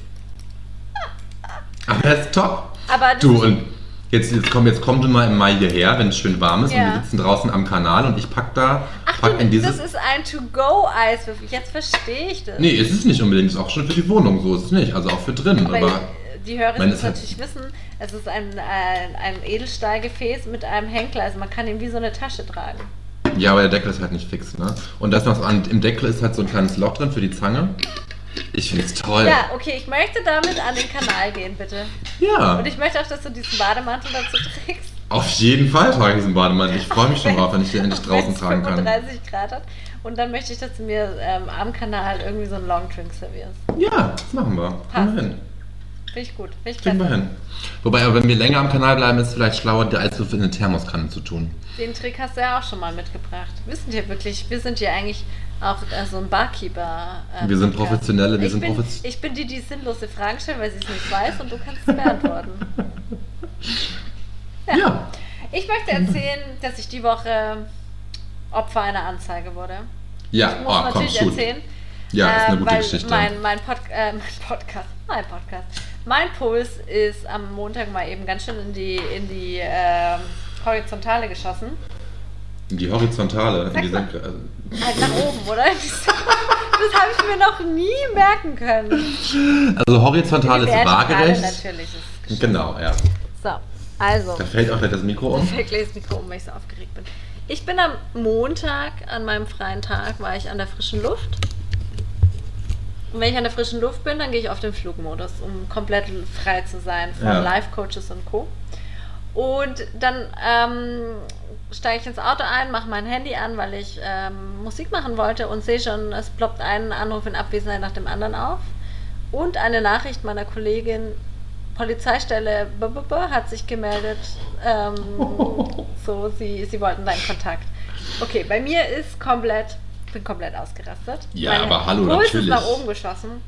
Aber er ist top. Aber Du, und jetzt, jetzt, komm, jetzt komm du mal im Mai hierher, wenn es schön warm ist und Ja. wir sitzen draußen am Kanal und ich pack da, Ach, pack in dieses... das ist ein To-Go-Eiswürfel. Jetzt verstehe ich das. Nee, ist es nicht unbedingt, ist auch schon für die Wohnung, so ist es nicht, also auch für drin, Aber aber... die Hörer müssen es natürlich wissen, es ist ein, ein, ein Edelstahlgefäß mit einem Henkel. Also man kann ihn wie so eine Tasche tragen. Ja, aber der Deckel ist halt nicht fix, ne? Und das noch so an, im Deckel ist halt so ein kleines Loch drin für die Zange. Ich find's toll. Ja, okay, ich möchte damit an den Kanal gehen, bitte. Ja, Und ich möchte auch, dass du diesen Bademantel dazu trägst. auf jeden Fall trage ich diesen Bademantel. Ich freue mich schon drauf, wenn ich den endlich draußen tragen kann. 35 Grad hat. Und dann möchte ich, dass du mir ähm, am Kanal irgendwie so einen Longdrink servierst. Ja, das machen wir. Passt. wir hin. Finde ich gut. Finde ich Kriegen wir hin. Wobei, aber wenn wir länger am Kanal bleiben, ist es vielleicht schlauer, die Eiswürfel in eine Thermoskanne zu tun. Den Trick hast du ja auch schon mal mitgebracht. Wir sind hier wirklich, wir sind hier eigentlich auch äh, so ein Barkeeper. äh, Wir sind. Professionelle, wir ich sind bin, profes- Ich bin die, die sinnlose Fragen stellt, weil sie es nicht weiß und du kannst es beantworten. Ja. Ich möchte erzählen, dass ich die Woche Opfer einer Anzeige wurde. Ja, Ich muss oh, komm, natürlich shoot. erzählen. Ja, ist eine äh, gute Geschichte. Mein, mein, Pod, äh, mein Podcast, mein Podcast, mein Puls ist am Montag mal eben ganz schön in die, in die ähm, Horizontale geschossen. In die Horizontale, in die. Senke. also- Halt nach oben, oder? Das habe ich mir noch nie merken können. Also horizontal ist waagerecht. Natürlich ist. Genau, ja. So, also. Da fällt auch gleich das Mikro um. Ich lese das Mikro um, weil ich so aufgeregt bin. Ich bin am Montag, an meinem freien Tag, war ich an der frischen Luft. Und wenn ich an der frischen Luft bin, dann gehe ich auf den Flugmodus, um komplett frei zu sein von Ja. Life-Coaches und Co. Und dann ähm, steige ich ins Auto ein, mache mein Handy an, weil ich ähm, Musik machen wollte und sehe schon, es ploppt ein Anruf in Abwesenheit nach dem anderen auf. Und eine Nachricht meiner Kollegin, Polizeistelle b -b -b, hat sich gemeldet, ähm, so, sie, sie wollten deinen Kontakt. Okay, bei mir ist komplett, bin komplett ausgerastet. Ja, aber hallo, Puls natürlich. ist nach oben geschossen.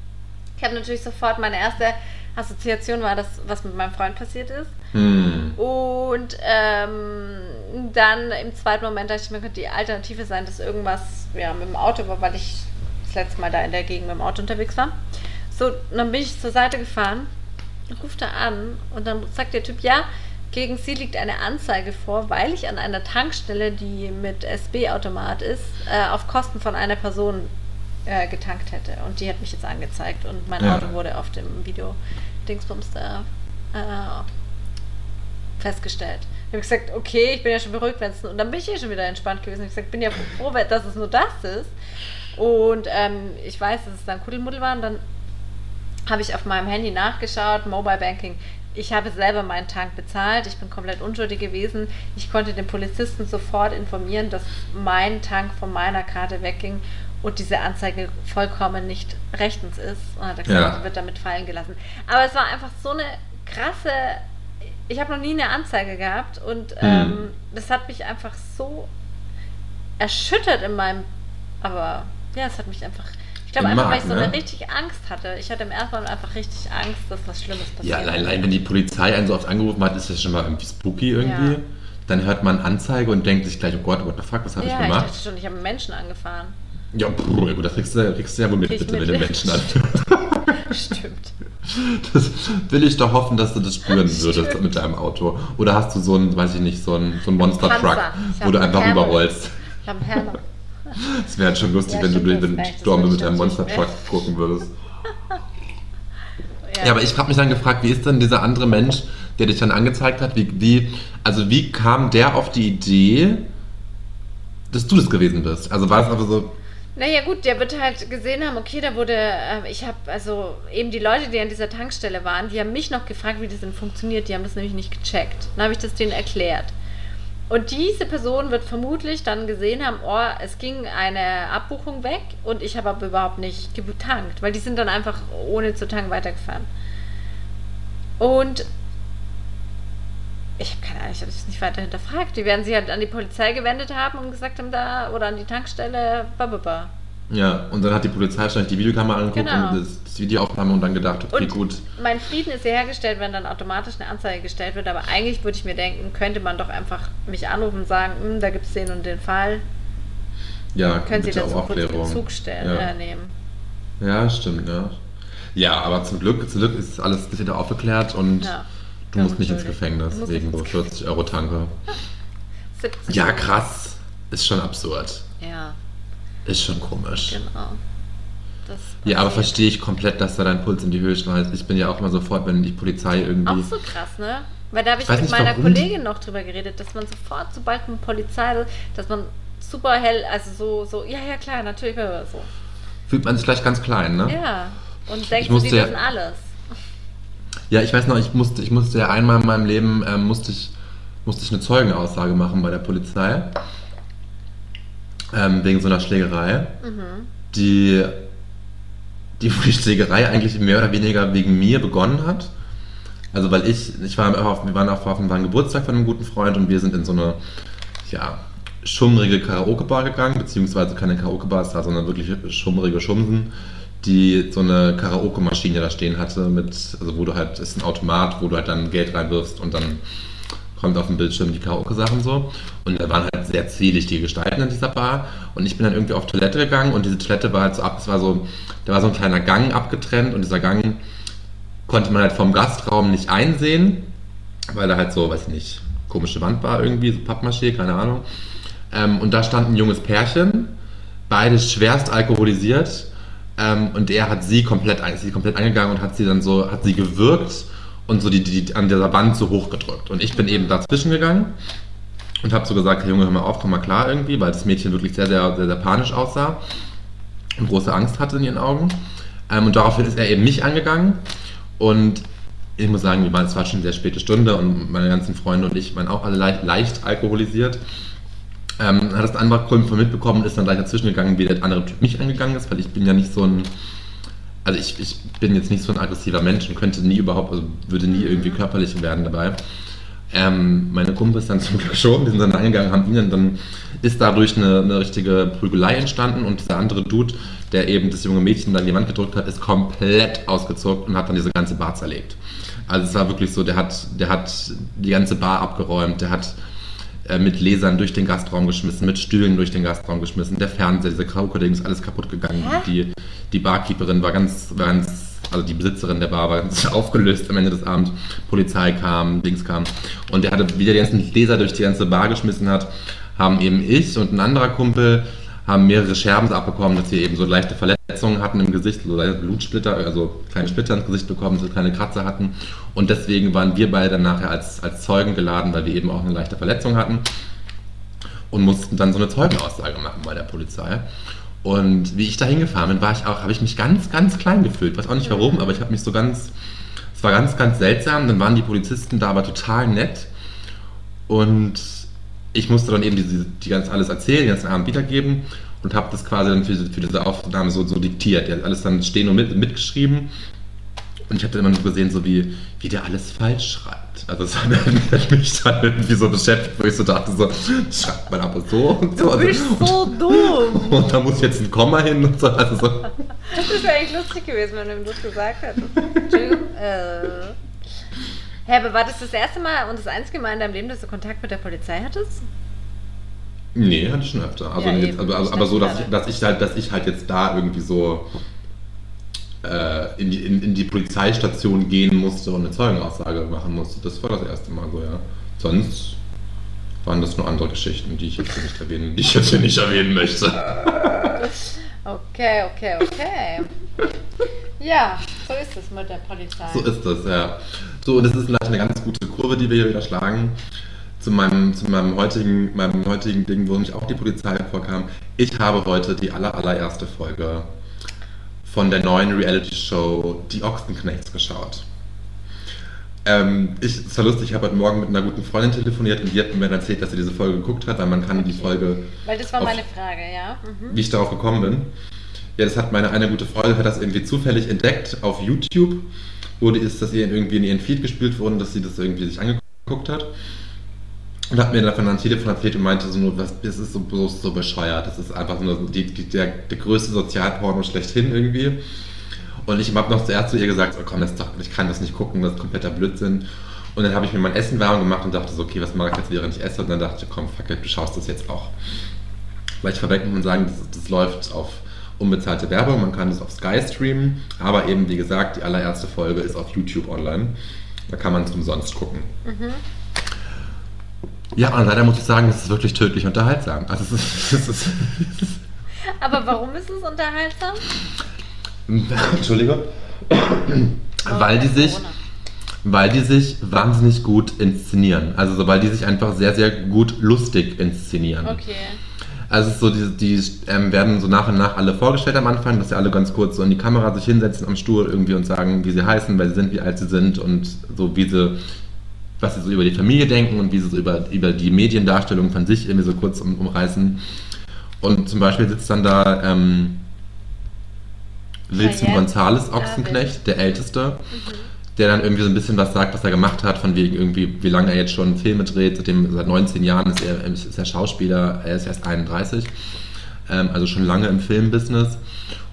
Ich habe natürlich sofort, meine erste Assoziation war das, was mit meinem Freund passiert ist. Hm. Und ähm, dann im zweiten Moment dachte ich mir, könnte die Alternative sein, dass irgendwas ja, mit dem Auto war, weil ich das letzte Mal da in der Gegend mit dem Auto unterwegs war. So, dann bin ich zur Seite gefahren, ruft er an und dann sagt der Typ, ja, gegen sie liegt eine Anzeige vor, weil ich an einer Tankstelle, die mit SB-Automat ist, äh, auf Kosten von einer Person äh, getankt hätte. Und die hat mich jetzt angezeigt und mein Ja. Auto wurde auf dem Video Dingsbums da äh, festgestellt. Ich habe gesagt, okay, ich bin ja schon beruhigt, wenn es und dann bin ich eh schon wieder entspannt gewesen. Ich habe gesagt, bin ja froh, dass es nur das ist. Und ähm, ich weiß, dass es dann Kuddelmuddel war und dann habe ich auf meinem Handy nachgeschaut, Mobile Banking. Ich habe selber meinen Tank bezahlt, ich bin komplett unschuldig gewesen. Ich konnte den Polizisten sofort informieren, dass mein Tank von meiner Karte wegging und diese Anzeige vollkommen nicht rechtens ist. Und hat er gesagt, Ja. wird damit fallen gelassen. Aber es war einfach so eine krasse. Ich habe noch nie eine Anzeige gehabt und ähm, das hat mich einfach so erschüttert in meinem. Aber ja, es hat mich einfach. Ich glaube einfach, weil ich so Magen, eine ne? richtig Angst hatte. Ich hatte im ersten Mal einfach richtig Angst, dass was Schlimmes passiert. Ja, allein, allein wenn die Polizei einen so oft angerufen hat, ist das schon mal irgendwie spooky irgendwie. Ja. dann hört man Anzeige und denkt sich gleich, oh Gott, what the fuck, was habe ja, ich ich gemacht? dachte schon, ich habe einen Menschen angefahren. Ja, pff, gut, das kriegst du, kriegst du ja wohl mit, ich bitte, mit. den Menschen an. Stimmt. Das will ich doch hoffen, dass du das spüren würdest mit deinem Auto. Oder hast du so einen, weiß ich nicht, so einen, so einen Monster-Truck. Ich wo du einfach Camel. rüberrollst. Ich habe einen Hammer. Es wäre halt schon lustig, Ja, wenn du den Sturm würde mit natürlich Monster-Truck gucken würdest. Ja, aber ich habe mich dann gefragt, wie ist denn dieser andere Mensch, der dich dann angezeigt hat, wie, wie, also wie kam der auf die Idee, dass du das gewesen bist? Also war es aber so, Naja gut, der wird halt gesehen haben, okay, da wurde, äh, ich habe, also eben die Leute, die an dieser Tankstelle waren, die haben mich noch gefragt, wie das denn funktioniert. Die haben das nämlich nicht gecheckt. Dann habe ich das denen erklärt. Und diese Person wird vermutlich dann gesehen haben, oh, es ging eine Abbuchung weg und ich habe aber überhaupt nicht getankt, weil die sind dann einfach ohne zu tanken weitergefahren. Und ich habe keine Ahnung, ich habe das nicht weiter hinterfragt. Die werden sich halt an die Polizei gewendet haben und gesagt haben, da, oder an die Tankstelle, bababa. Ja, und dann hat die Polizei wahrscheinlich die Videokamera angeguckt Genau. und das, das Videoaufnahme und dann gedacht, okay, Und gut. mein Frieden ist ja hergestellt, wenn dann automatisch eine Anzeige gestellt wird, aber eigentlich würde ich mir denken, könnte man doch einfach mich anrufen und sagen, "Hm, da gibt es den und den Fall, Ja, können Sie dazu auch kurz. Bezug stellen, Ja. äh, nehmen. Ja, stimmt, ja. Ja, aber zum Glück, zum Glück ist alles ein bisschen aufgeklärt und Ja. du musst nicht ins. Gefängnis wegen so ins 40 Euro Tanke. 17. Ja, krass. Ist schon absurd. Ja, Ist schon komisch. genau. Ja, aber verstehe ich komplett, dass da dein Puls in die Höhe schneidet. Ich bin ja auch immer sofort, wenn die Polizei irgendwie. Auch so krass, ne? Weil da habe ich, Ich mit nicht, meiner warum. Kollegin noch drüber geredet, dass man sofort, sobald man Polizei, dass man super hell, also so, so, ja, ja, klar, natürlich, so. Fühlt man sich gleich ganz klein, ne? Ja. Und denkt, so, die ja- wissen alles. Ja, ich weiß noch, ich musste, ich musste ja einmal in meinem Leben ähm, musste ich, musste ich eine Zeugenaussage machen bei der Polizei. Ähm, wegen so einer Schlägerei. Mhm. Die, die, die Schlägerei eigentlich mehr oder weniger wegen mir begonnen hat. Also weil ich, ich war auf, wir waren auf, auf einem Geburtstag von einem guten Freund und wir sind in so eine, ja, schummrige Karaoke-Bar gegangen, beziehungsweise keine Karaoke-Bar, es war sondern wirklich schummrige Schumsen, die so eine Karaoke-Maschine da stehen hatte, mit, also wo du halt, ist ein Automat, wo du halt dann Geld reinwirfst und dann kommt auf dem Bildschirm die Karaoke-Sachen so. Und da waren halt sehr zwielichtige Gestalten in dieser Bar. Und ich bin dann irgendwie auf Toilette gegangen und diese Toilette war halt so ab, es war so, da war so ein kleiner Gang abgetrennt und dieser Gang konnte man halt vom Gastraum nicht einsehen, weil da halt so, weiß ich nicht, komische Wand war irgendwie, so Pappmaché, keine Ahnung. Ähm, und da stand ein junges Pärchen, beide schwerst alkoholisiert. Ähm, und er hat sie komplett, sie komplett angegangen und hat sie dann so, hat sie gewürgt und so die, die an dieser Wand so hochgedrückt. Und ich bin eben dazwischen gegangen und habe so gesagt, hey Junge, hör mal auf, komm mal klar irgendwie, weil das Mädchen wirklich sehr, sehr, sehr, sehr panisch aussah und große Angst hatte in ihren Augen. Ähm, und daraufhin ist er eben mich angegangen und ich muss sagen, wir waren, es war schon eine sehr späte Stunde und meine ganzen Freunde und ich waren auch alle leicht, leicht alkoholisiert. Ähm, hat das ein anderer Kumpel mitbekommen und ist dann gleich dazwischen gegangen, wie der andere Typ mich angegangen ist, weil ich bin ja nicht so ein, also ich, ich bin jetzt nicht so ein aggressiver Mensch und könnte nie überhaupt, also würde nie irgendwie körperlich werden dabei. Ähm, meine Kumpels dann zum Glück schon, die sind dann angegangen, haben ihn dann, dann ist dadurch eine, eine richtige Prügelei entstanden und dieser andere Dude, der eben das junge Mädchen dann in die Wand gedrückt hat, ist komplett ausgezuckt und hat dann diese ganze Bar zerlegt. Also es war wirklich so, der hat, der hat die ganze Bar abgeräumt, der hat äh, mit Lasern durch den Gastraum geschmissen, mit Stühlen durch den Gastraum geschmissen, der Fernseher, diese Karaoke-Ding ist alles kaputt gegangen. Hä? Die, die Barkeeperin war ganz, war ganz, also die Besitzerin der Bar war ganz aufgelöst am Ende des Abends. Polizei kam, Dings kam. Und der hatte, wie der die ganzen Laser durch die ganze Bar geschmissen hat, haben eben ich und ein anderer Kumpel haben mehrere Scherben abbekommen, dass wir eben so leichte Verletzungen hatten im Gesicht, so leichte Blutsplitter, also kleine Splitter ins Gesicht bekommen, so kleine Kratzer hatten. Und deswegen waren wir beide dann nachher als, als Zeugen geladen, weil wir eben auch eine leichte Verletzung hatten und mussten dann so eine Zeugenaussage machen bei der Polizei. Und wie ich da hingefahren bin, war ich auch, habe ich mich ganz, ganz klein gefühlt. Weiß auch nicht warum, aber ich habe mich so ganz, es war ganz, ganz seltsam. Dann waren die Polizisten da aber total nett. Und ich musste dann eben diese, die ganz alles erzählen, den ganzen Abend wiedergeben und habe das quasi dann für, für diese Aufnahme so, so diktiert. Der hat alles dann stehen und mit, mitgeschrieben. Und ich habe dann immer nur gesehen, so wie, wie der alles falsch schreibt. Also das hat mich dann irgendwie so beschäftigt, wo ich so dachte, so, schreibt man aber so und so. Du Also, bist so dumm. und da muss jetzt ein Komma hin und so. Also so. Das wäre eigentlich lustig gewesen, wenn du ihm das gesagt hättest. Entschuldigung. Äh, Hä, aber war das das erste Mal und das einzige Mal in deinem Leben, dass du Kontakt mit der Polizei hattest? Nee, hatte ich schon öfter. Also Ja, jetzt, eben. aber, aber, so, dass ich, dass ich halt, dass ich halt jetzt da irgendwie so äh, in, die, in, in die Polizeistation gehen musste und eine Zeugenaussage machen musste. Das war das erste Mal so, ja. Sonst waren das nur andere Geschichten, die ich jetzt hier nicht erwähnen, die ich jetzt hier nicht erwähnen möchte. Okay, okay, okay. Ja, so ist es mit der Polizei. So ist das, ja. So, und das ist vielleicht eine ganz gute Kurve, die wir hier wieder schlagen. Zu meinem, zu meinem, heutigen, meinem heutigen Ding, wo mich auch die Polizei vorkam. Ich habe heute die aller, allererste Folge von der neuen Reality-Show Die Ochsenknechts geschaut. Ähm, ich, es war lustig, ich habe heute Morgen mit einer guten Freundin telefoniert und die hat mir dann erzählt, dass sie diese Folge geguckt hat, weil man kann die Folge Weil das war auf- meine Frage, ja. Mhm. wie ich darauf gekommen bin. Ja, das hat meine eine gute Freundin, hat das irgendwie zufällig entdeckt auf YouTube, die ist, dass ihr irgendwie in ihren Feed gespielt wurde, dass sie das irgendwie sich angeguckt hat. Und hat mir davon am Telefon erzählt und meinte so nur, was, das ist so bloß so bescheuert. Das ist einfach nur die, die, der, der größte Sozialporno schlechthin irgendwie. Und ich habe noch zuerst zu ihr gesagt, oh komm, das doch, ich kann das nicht gucken, das ist kompletter Blödsinn. Und dann habe ich mir mein Essen warm gemacht und dachte so, okay, was mache ich jetzt, während ich esse? Und dann dachte ich, komm, fuck it, du schaust das jetzt auch. Vielleicht vorweg muss man sagen, das, das läuft auf unbezahlte Werbung, man kann es auf Sky streamen, aber eben, wie gesagt, die allererste Folge ist auf YouTube online. Da kann man es umsonst gucken. Ja, und leider muss ich sagen, es ist wirklich tödlich unterhaltsam. Also es ist, es ist, Aber warum ist es unterhaltsam? Entschuldige. Weil die sich, Corona. weil die sich wahnsinnig gut inszenieren. Also so, weil die sich einfach sehr, sehr gut lustig inszenieren. Okay. Also so, die, die ähm, werden so nach und nach alle vorgestellt am Anfang, dass sie alle ganz kurz so in die Kamera sich hinsetzen am Stuhl irgendwie und sagen, wie sie heißen, wer sie sind, wie alt sie sind und so wie sie, was sie so über die Familie denken und wie sie so über, über die Mediendarstellung von sich irgendwie so kurz um, umreißen. Und zum Beispiel sitzt dann da ähm, Wilson? Gonzales Ochsenknecht, der Älteste, der dann irgendwie so ein bisschen was sagt, was er gemacht hat, von wegen irgendwie, wie lange er jetzt schon Filme dreht. Seitdem, seit 19 Jahren ist er, ist er Schauspieler, er ist erst 31, ähm, also schon lange im Filmbusiness.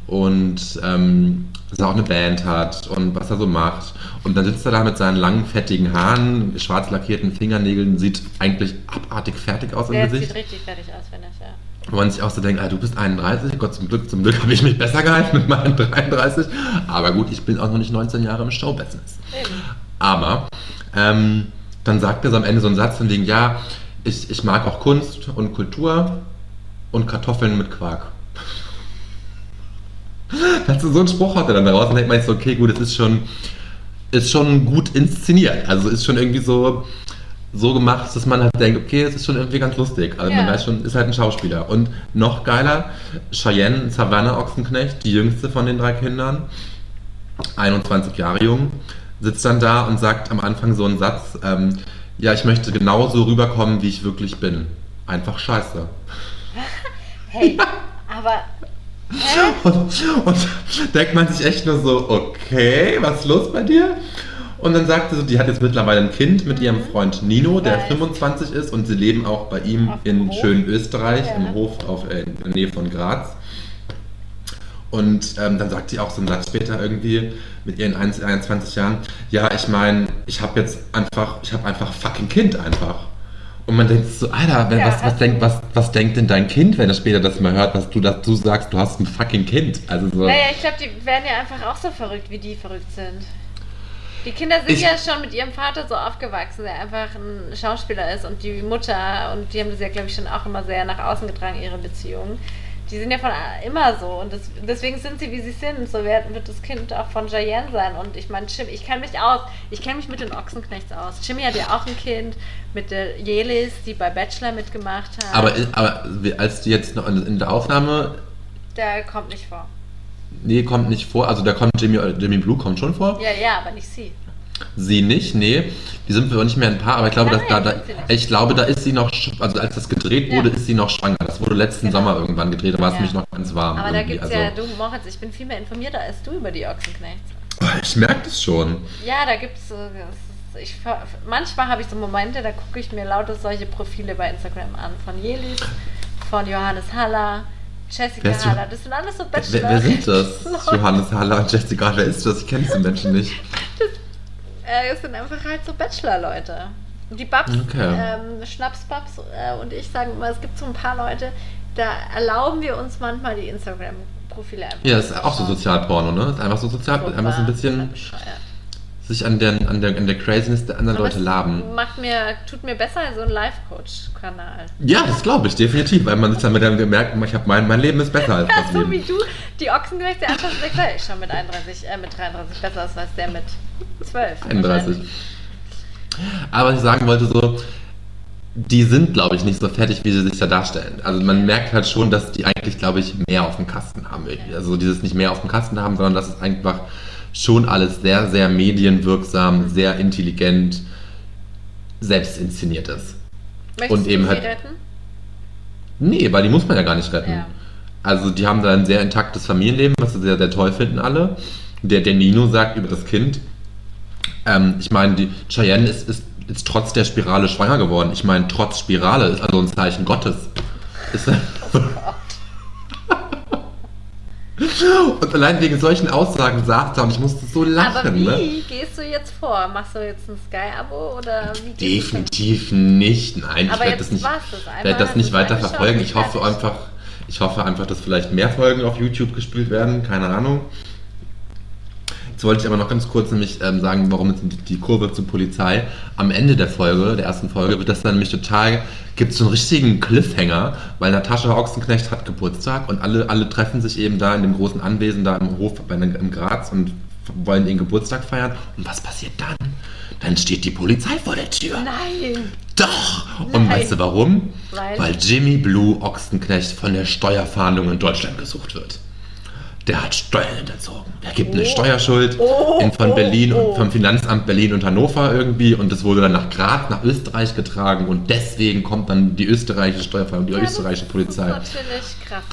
Und ähm, dass er auch eine Band hat und was er so macht. Und dann sitzt er da mit seinen langen, fettigen Haaren, schwarz lackierten Fingernägeln, sieht eigentlich abartig fertig aus im Der Gesicht. sieht richtig fertig aus, finde ich, ja. Wo man sich auch so denkt, ah, du bist 31, Gott zum Glück, zum Glück habe ich mich besser gehalten mit meinen 33. Aber gut, ich bin auch noch nicht 19 Jahre im Showbusiness. Eben. Aber ähm, dann sagt er so am Ende so einen Satz von wegen, ja, ich, ich mag auch Kunst und Kultur und Kartoffeln mit Quark. Also so einen Spruch hat er dann daraus und denkt man sich so, okay, gut, es ist schon, ist schon gut inszeniert. Also ist schon irgendwie so, so gemacht, dass man halt denkt, okay, es ist schon irgendwie ganz lustig. Also man Ja. weiß schon, ist halt ein Schauspieler. Und noch geiler, Cheyenne Savannah Ochsenknecht, die jüngste von den drei Kindern, 21 Jahre jung, sitzt dann da und sagt am Anfang so einen Satz, ähm, ja, ich möchte genauso rüberkommen, wie ich wirklich bin. Einfach scheiße. Hey, aber. Hä? Und, und denkt man sich echt nur so, okay, was ist los bei dir? Und dann sagt sie so, die hat jetzt mittlerweile ein Kind mit ihrem Freund Nino, der Weiß. 25 ist und sie leben auch bei ihm Auf in schönen Österreich, Ja. im Hof auf, äh, in der Nähe von Graz. Und ähm, dann sagt sie auch so einen Satz später irgendwie mit ihren 1 21 Jahren, ja, ich meine, ich habe jetzt einfach, ich habe einfach fucking Kind einfach. Und man denkt so, Alter, wenn, Ja, was, was, denkt, du. was, was denkt denn dein Kind, wenn er später das mal hört, dass du, dass du sagst, du hast ein fucking Kind? Also so. Naja, ich glaube, die werden ja einfach auch so verrückt, wie die verrückt sind. Die Kinder sind Ich- ja schon mit ihrem Vater so aufgewachsen, der einfach ein Schauspieler ist und die Mutter, und die haben das ja, glaube ich, schon auch immer sehr nach außen getragen, ihre Beziehung. Die sind ja von immer so und das, deswegen sind sie, wie sie sind. So werden, wird das Kind auch von Cheyenne sein. Und ich meine, ich kenne mich aus. Ich kenne mich mit den Ochsenknechts aus. Jimmy hat ja auch ein Kind mit der Jelis, die bei Bachelor mitgemacht hat. Aber, aber als die jetzt noch in in der Aufnahme, der kommt nicht vor. Nee, kommt nicht vor, also da kommt Jimmy, äh, Jimmy Blue kommt schon vor. Ja, ja, aber nicht sie. Sie nicht, nee. Die sind wir nicht mehr ein Paar, aber ich glaube, dass da, Nein, da ich glaube, da ist sie noch, also als das gedreht wurde, Ja. ist sie noch schwanger. Das wurde letzten Genau. Sommer irgendwann gedreht, da war es Ja. nämlich noch ganz warm. Aber da irgendwie. gibt es also, ja, du Moritz, ich bin viel mehr informierter als du über die Ochsenknechts. Ich merke das schon. Ja, da gibt es, ich, ver- manchmal habe ich so Momente, da gucke ich mir lauter solche Profile bei Instagram an. Von Jelis, von Johannes Haller, Jessica Wer Haller. Das sind alles so Wer, Bachelor. wer sind das? Johannes Haller und Jessica, wer ist das? Ich kenne diese Menschen nicht. Äh, es sind einfach halt so Bachelor-Leute. Die Babs, Okay. ähm, Schnapsbabs äh, und ich sagen immer, es gibt so ein paar Leute, da erlauben wir uns manchmal die Instagram-Profile einfach. Ja, das ist auch so. Sozialporno, ne? Das ist einfach so sozial, einfach so ein bisschen bescheuert. Sich an der, an der, an der Craziness der anderen Aber Leute laben. Macht mir, tut mir besser als so ein Live-Coach-Kanal. Ja, das glaube ich, definitiv, weil man sich dann mit dem gemerkt, ich habe mein, mein Leben ist besser als Ja, das so wie Leben. du die der einfach sagt, ich schau mit 31, äh, mit 33 besser aus als der mit 12. 31. wahrscheinlich. Aber was ich sagen wollte, so, die sind, glaube ich, nicht so fertig, wie sie sich da darstellen. Also man merkt halt schon, dass die eigentlich, glaube ich, mehr auf dem Kasten haben. Irgendwie. Also dieses nicht mehr auf dem Kasten haben, sondern dass es einfach schon alles sehr, sehr medienwirksam, sehr intelligent, selbst inszeniert ist. Möchtest Und du eben sie halt- retten? Nee, weil die muss man ja gar nicht retten. Ja. Also die haben da ein sehr intaktes Familienleben, was sie sehr, sehr toll finden alle. Der, der Nino sagt über das Kind, ähm, ich meine, die Cheyenne ist, ist, ist trotz der Spirale schwanger geworden. Ich meine, trotz Spirale ist also ein Zeichen Gottes. Ist, und allein wegen solchen Aussagen sagt er und ich musste so lachen. Aber wie Ne? gehst du jetzt vor? Machst du jetzt ein Sky-Abo oder wie Definitiv nicht. Nein, Aber ich werde das nicht, werd das nicht weiter verfolgen. Ich hoffe einfach, ich hoffe einfach, dass vielleicht mehr Folgen auf YouTube gespielt werden. Keine Ahnung. Jetzt wollte ich aber noch ganz kurz nämlich ähm, sagen, warum die, die Kurve zur Polizei. Am Ende der Folge, der ersten Folge, wird das dann nämlich total, gibt es so einen richtigen Cliffhanger, weil Natascha Ochsenknecht hat Geburtstag und alle, alle treffen sich eben da in dem großen Anwesen da im Hof bei, im Graz und wollen ihren Geburtstag feiern. Und was passiert dann? Dann steht die Polizei vor der Tür. Nein! Doch! Und Nein. weißt du warum? Weil? Jimmy Blue Ochsenknecht von der Steuerfahndung in Deutschland gesucht wird. Der hat Steuern hinterzogen. Er gibt eine Oh. Steuerschuld Oh, in, von Berlin oh. und vom Finanzamt Berlin und Hannover irgendwie und das wurde dann nach Graz, nach Österreich getragen und deswegen kommt dann die österreichische Steuerfahndung, die Ja, österreichische das Polizei. ist natürlich krass.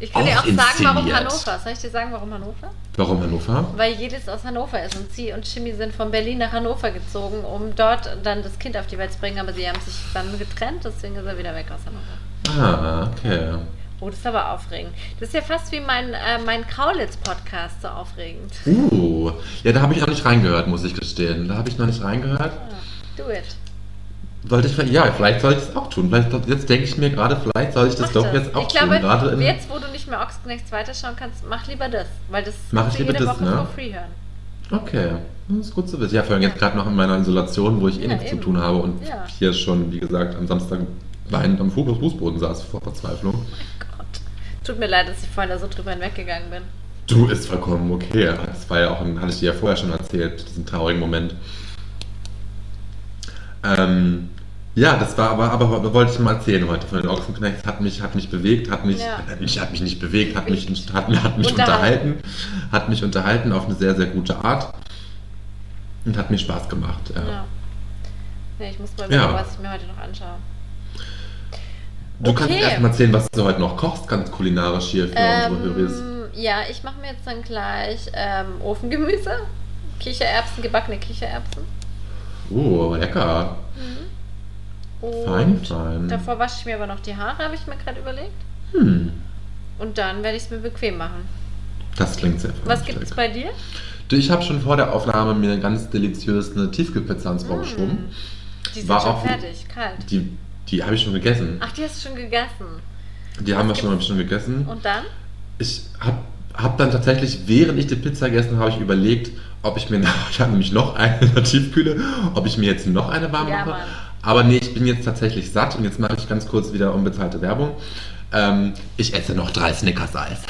Ich kann Auch dir auch sagen, warum inszeniert. Hannover. Soll ich dir sagen, warum Hannover? Warum Hannover? Weil jedes aus Hannover ist und sie und Jimmy sind von Berlin nach Hannover gezogen, um dort dann das Kind auf die Welt zu bringen, aber sie haben sich dann getrennt, deswegen ist er wieder weg aus Hannover. Ah, okay. Oh, das ist aber aufregend. Das ist ja fast wie mein, äh, mein Kaulitz-Podcast, so aufregend. Uh, ja, da habe ich noch nicht reingehört, muss ich gestehen. Da habe ich noch nicht reingehört. Do it. Sollte ich, ja, vielleicht sollte ich es auch tun. Vielleicht, jetzt denke ich mir gerade, vielleicht sollte ich das Mach doch das. jetzt auch ich glaube, tun. In, jetzt, wo du nicht mehr Ochsenknechts weiterschauen kannst, mach lieber das. Weil das Mach ich jede das, Woche ne? free hören. Okay, das ist gut zu wissen. Ja, vor allem jetzt gerade noch in meiner Isolation, wo ich eh Ja, nichts eben. zu tun habe und Ja. hier schon, wie gesagt, am Samstag weinend am Fuß- Fußboden saß vor Verzweiflung. Gott. Tut mir leid, dass ich vorhin da so drüber hinweggegangen bin. Du ist vollkommen okay. Das war ja auch, hatte ich dir ja vorher schon erzählt, diesen traurigen Moment. Ähm, ja, das war aber, aber wollte ich mal erzählen heute von den Ochsenknechts. Hat mich, hat mich bewegt, hat mich, Ja. hat mich, hat mich nicht bewegt, hat mich, hat, hat mich Unterhalten. hat mich unterhalten auf eine sehr, sehr gute Art und hat mir Spaß gemacht. Ja. Ja. Nee, ich muss mal Ja. gucken, was ich mir heute noch anschaue. Du kannst Okay. erst mal erzählen, was du heute noch kochst, ganz kulinarisch hier für unsere Höris. Ähm, ja, ich mache mir jetzt dann gleich ähm, Ofengemüse, Kichererbsen, gebackene Kichererbsen. Oh, lecker. Und Fein, fein. davor wasche ich mir aber noch die Haare, habe ich mir gerade überlegt. Hm, Und dann werde ich es mir bequem machen. das klingt sehr Was vernünftig. gibt es bei dir? Du, ich habe schon vor der Aufnahme mir ganz deliziös eine Tiefkühlpizza ans Ohr geschoben. Die sind War schon auch- fertig, kalt. Die, die habe ich schon gegessen. Ach, die hast du schon gegessen. Die haben wir schon, hab ich schon gegessen. Und dann? Ich habe hab dann tatsächlich, während ich die Pizza gegessen habe, ich überlegt, ob ich mir, ich habe nämlich noch eine in der Tiefkühle, ob ich mir jetzt noch eine warm Ja, mache. Mann. Aber nee, ich bin jetzt tatsächlich satt und jetzt mache ich ganz kurz wieder unbezahlte Werbung. Ähm, ich esse noch drei Snickers-Eis.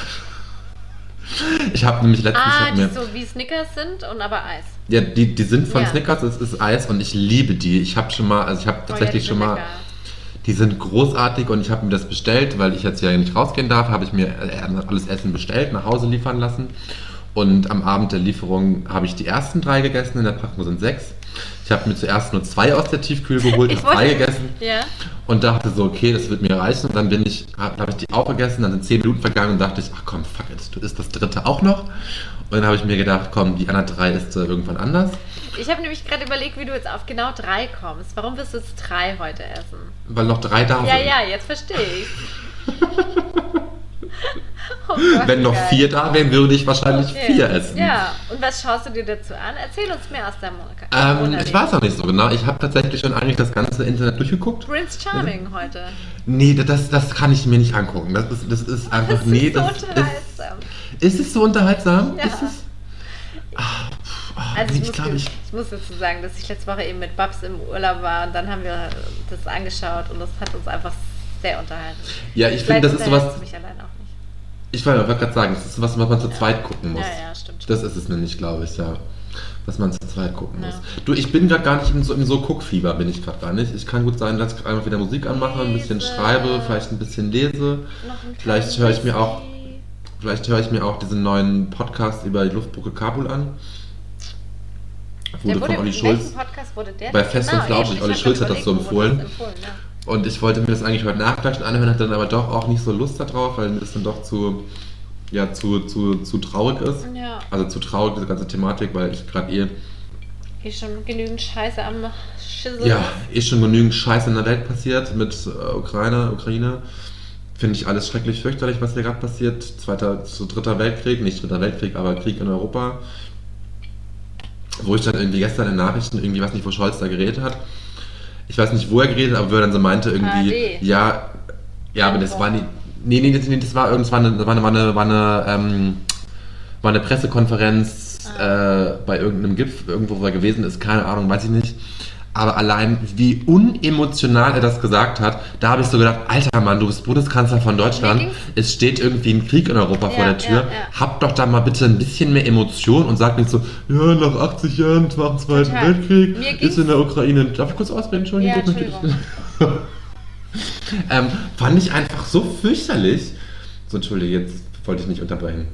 Ich habe nämlich letztens Ah, die mir, so wie Snickers sind und aber Eis. ja, die, die sind von Ja. Snickers, es ist Eis und ich liebe die. Ich habe schon mal, also ich habe Oh, tatsächlich ja, die schon mal, lecker. Die sind großartig und ich habe mir das bestellt, weil ich jetzt ja nicht rausgehen darf, habe ich mir äh, alles Essen bestellt, nach Hause liefern lassen. Und am Abend der Lieferung habe ich die ersten drei gegessen, in der Packung sind sechs. Ich habe mir zuerst nur zwei aus der Tiefkühl geholt, habe drei gegessen Ja. und dachte so, okay, das wird mir reichen. Und dann bin ich, habe hab ich die auch gegessen, dann sind zehn Minuten vergangen und dachte ich, ach komm, fuck it, du isst das dritte auch noch. Und dann habe ich mir gedacht, komm, die anderen drei isst du irgendwann anders. Ich habe nämlich gerade überlegt, wie du jetzt auf genau drei kommst. Warum wirst du jetzt drei heute essen? Weil noch drei da Ja, sind. ja, jetzt verstehe ich. Oh Gott, Wenn noch geil. vier da wären, würde ich wahrscheinlich Okay. vier essen. Ja, und was schaust du dir dazu an? Erzähl uns mehr aus deinem Ähm, ich weiß auch nicht so genau. Ich habe tatsächlich schon eigentlich das ganze Internet durchgeguckt. Prince Charming heute. Nee, das, das kann ich mir nicht angucken. Das ist, das ist einfach, Das nee, ist so das ist, unterhaltsam. ist es so unterhaltsam? Ja. Ist es? Ah, ah, Also ich, ich muss, ich, ich muss dazu sagen, dass ich letzte Woche eben mit Babs im Urlaub war und dann haben wir das angeschaut und das hat uns einfach sehr unterhalten. ja, ich finde, das ist sowas, mich allein auch nicht. ich wollte gerade sagen, das ist was, was man zu zweit gucken muss. Ja, ja, stimmt. Das ist es nämlich, glaube ich, ja. Was man zu zweit gucken Ja. muss. Du, ich bin gerade gar nicht im so, im so Guckfieber, bin ich gerade gar nicht. Ich kann gut sein, dass ich einfach wieder Musik anmache, ein bisschen Lese. schreibe, vielleicht ein bisschen lese. Ein Vielleicht höre ich mir auch-. Vielleicht höre ich mir auch diesen neuen Podcast über die Luftbrücke Kabul an. Wurde Der von wurde, Olli Schulz. Podcast wurde der? Bei Fest und Flauschig. Olli Schulz hat das so wurde empfohlen. empfohlen ja. Und ich wollte mir das eigentlich heute Nachmittag schon anhören, hatte dann aber doch auch nicht so Lust darauf, weil mir das dann doch zu, ja, zu, zu, zu traurig ist. Ja, Also zu traurig, diese ganze Thematik, weil ich gerade eh, hier schon genügend Scheiße am Schissel. ja, eh schon genügend Scheiße in der Welt passiert mit äh, Ukraine, Ukraine. Finde ich alles schrecklich fürchterlich, was hier gerade passiert. Zweiter, so dritter Weltkrieg, nicht dritter Weltkrieg, aber Krieg in Europa. Wo ich dann irgendwie gestern in Nachrichten irgendwie, weiß nicht, wo Scholz da geredet hat. Ich weiß nicht, wo er geredet hat, aber wo er dann so meinte irgendwie, ARD. ja, ja, aber das war nicht, nee, nee, nee, das war irgendwann eine, war eine, war eine, war eine, ähm, war eine Pressekonferenz äh, bei irgendeinem Gipfel, irgendwo, wo er gewesen ist, keine Ahnung, weiß ich nicht. Aber allein, wie unemotional er das gesagt hat, da habe ich so gedacht, alter Mann, du bist Bundeskanzler von Deutschland, es steht irgendwie ein Krieg in Europa vor Ja, der Tür, ja, ja. hab doch da mal bitte ein bisschen mehr Emotion und sag nicht so, ja, nach 80 Jahren, nach dem Zweiten Total. Weltkrieg, ist in der Ukraine, darf ich kurz ausreden? Entschuldigung. Entschuldigung. ähm, fand ich einfach so fürchterlich. So, entschuldige, jetzt wollte ich nicht unterbrechen.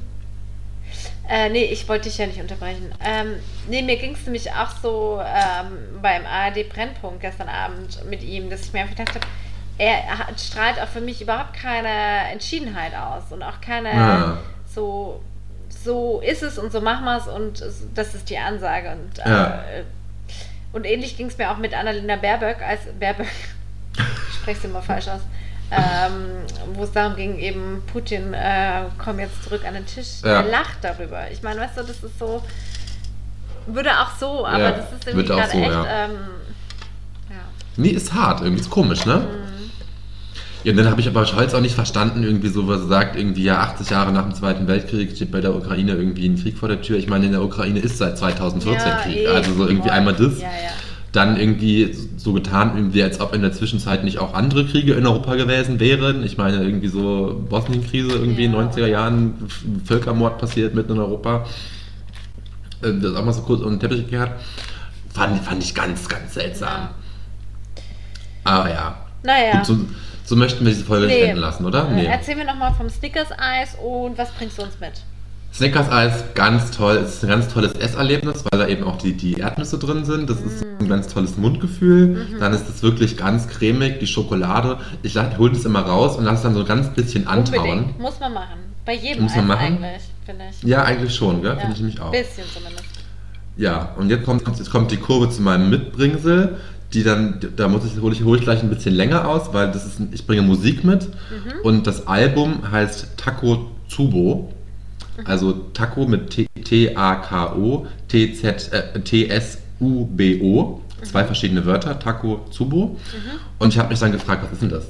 Äh, nee, ich wollte dich ja nicht unterbrechen. Ähm, nee, mir ging es nämlich auch so ähm, beim ARD Brennpunkt gestern Abend mit ihm, dass ich mir einfach gedacht habe, er hat, strahlt auch für mich überhaupt keine Entschiedenheit aus und auch keine Ja. so, so ist es und so machen wir es und das ist die Ansage. Und, äh, Ja. und ähnlich ging es mir auch mit Annalena Baerbock, als Baerbock, ich spreche es immer falsch aus, ähm, wo es darum ging, eben Putin, äh, komm jetzt zurück an den Tisch. Ja. Er lacht darüber. Ich meine, weißt du, das ist so, würde auch so, aber Ja, das ist irgendwie gerade so, echt, ja. ähm, ja. Nee, ist hart, irgendwie ist komisch, ne? Mhm. Ja, und dann habe ich aber Scholz auch nicht verstanden, irgendwie so, was er sagt, irgendwie ja 80 Jahre nach dem Zweiten Weltkrieg steht bei der Ukraine irgendwie ein Krieg vor der Tür. Ich meine, in der Ukraine ist seit 2014 Ja, Krieg. eben. Also so irgendwie Voll. einmal das. Ja, ja. Dann irgendwie so getan, irgendwie, als ob in der Zwischenzeit nicht auch andere Kriege in Europa gewesen wären. Ich meine, irgendwie so Bosnien-Krise, irgendwie in Ja. den 90er Jahren, Völkermord passiert mitten in Europa. Äh, Das auch mal so kurz unter den Teppich gekehrt. Fand, fand ich ganz, ganz seltsam. Aber ja. Naja. Gut, so, so möchten wir diese Folge nicht Nee. enden lassen, oder? Äh, Erzähl mir nochmal vom Snickers-Eis und was bringst du uns mit? Snickers Eis, ganz toll. Es ist ein ganz tolles Esserlebnis, weil da eben auch die, die Erdnüsse drin sind. Das ist Mm. ein ganz tolles Mundgefühl. Mhm. Dann ist es wirklich ganz cremig, die Schokolade. Ich hole das immer raus und lasse es dann so ein ganz bisschen antauen. Unbedingt. Muss man machen. Bei jedem Muss man Eis machen? eigentlich, finde ich. Ja, eigentlich schon, gell? Ja, finde ich nämlich auch. Bisschen zumindest. Ja, und jetzt kommt, jetzt kommt die Kurve zu meinem Mitbringsel. Die dann, da muss ich, hole ich, hole ich gleich ein bisschen länger aus, weil das ist, ein- ich bringe Musik mit Mhm. und das Album heißt Taco Tsubo. Mhm. Also Taco mit T-A-K-O, T-Z, äh, T-S-U-B-O. Zwei verschiedene Wörter, Taco Tsubo. Und ich habe mich dann gefragt, was ist denn das?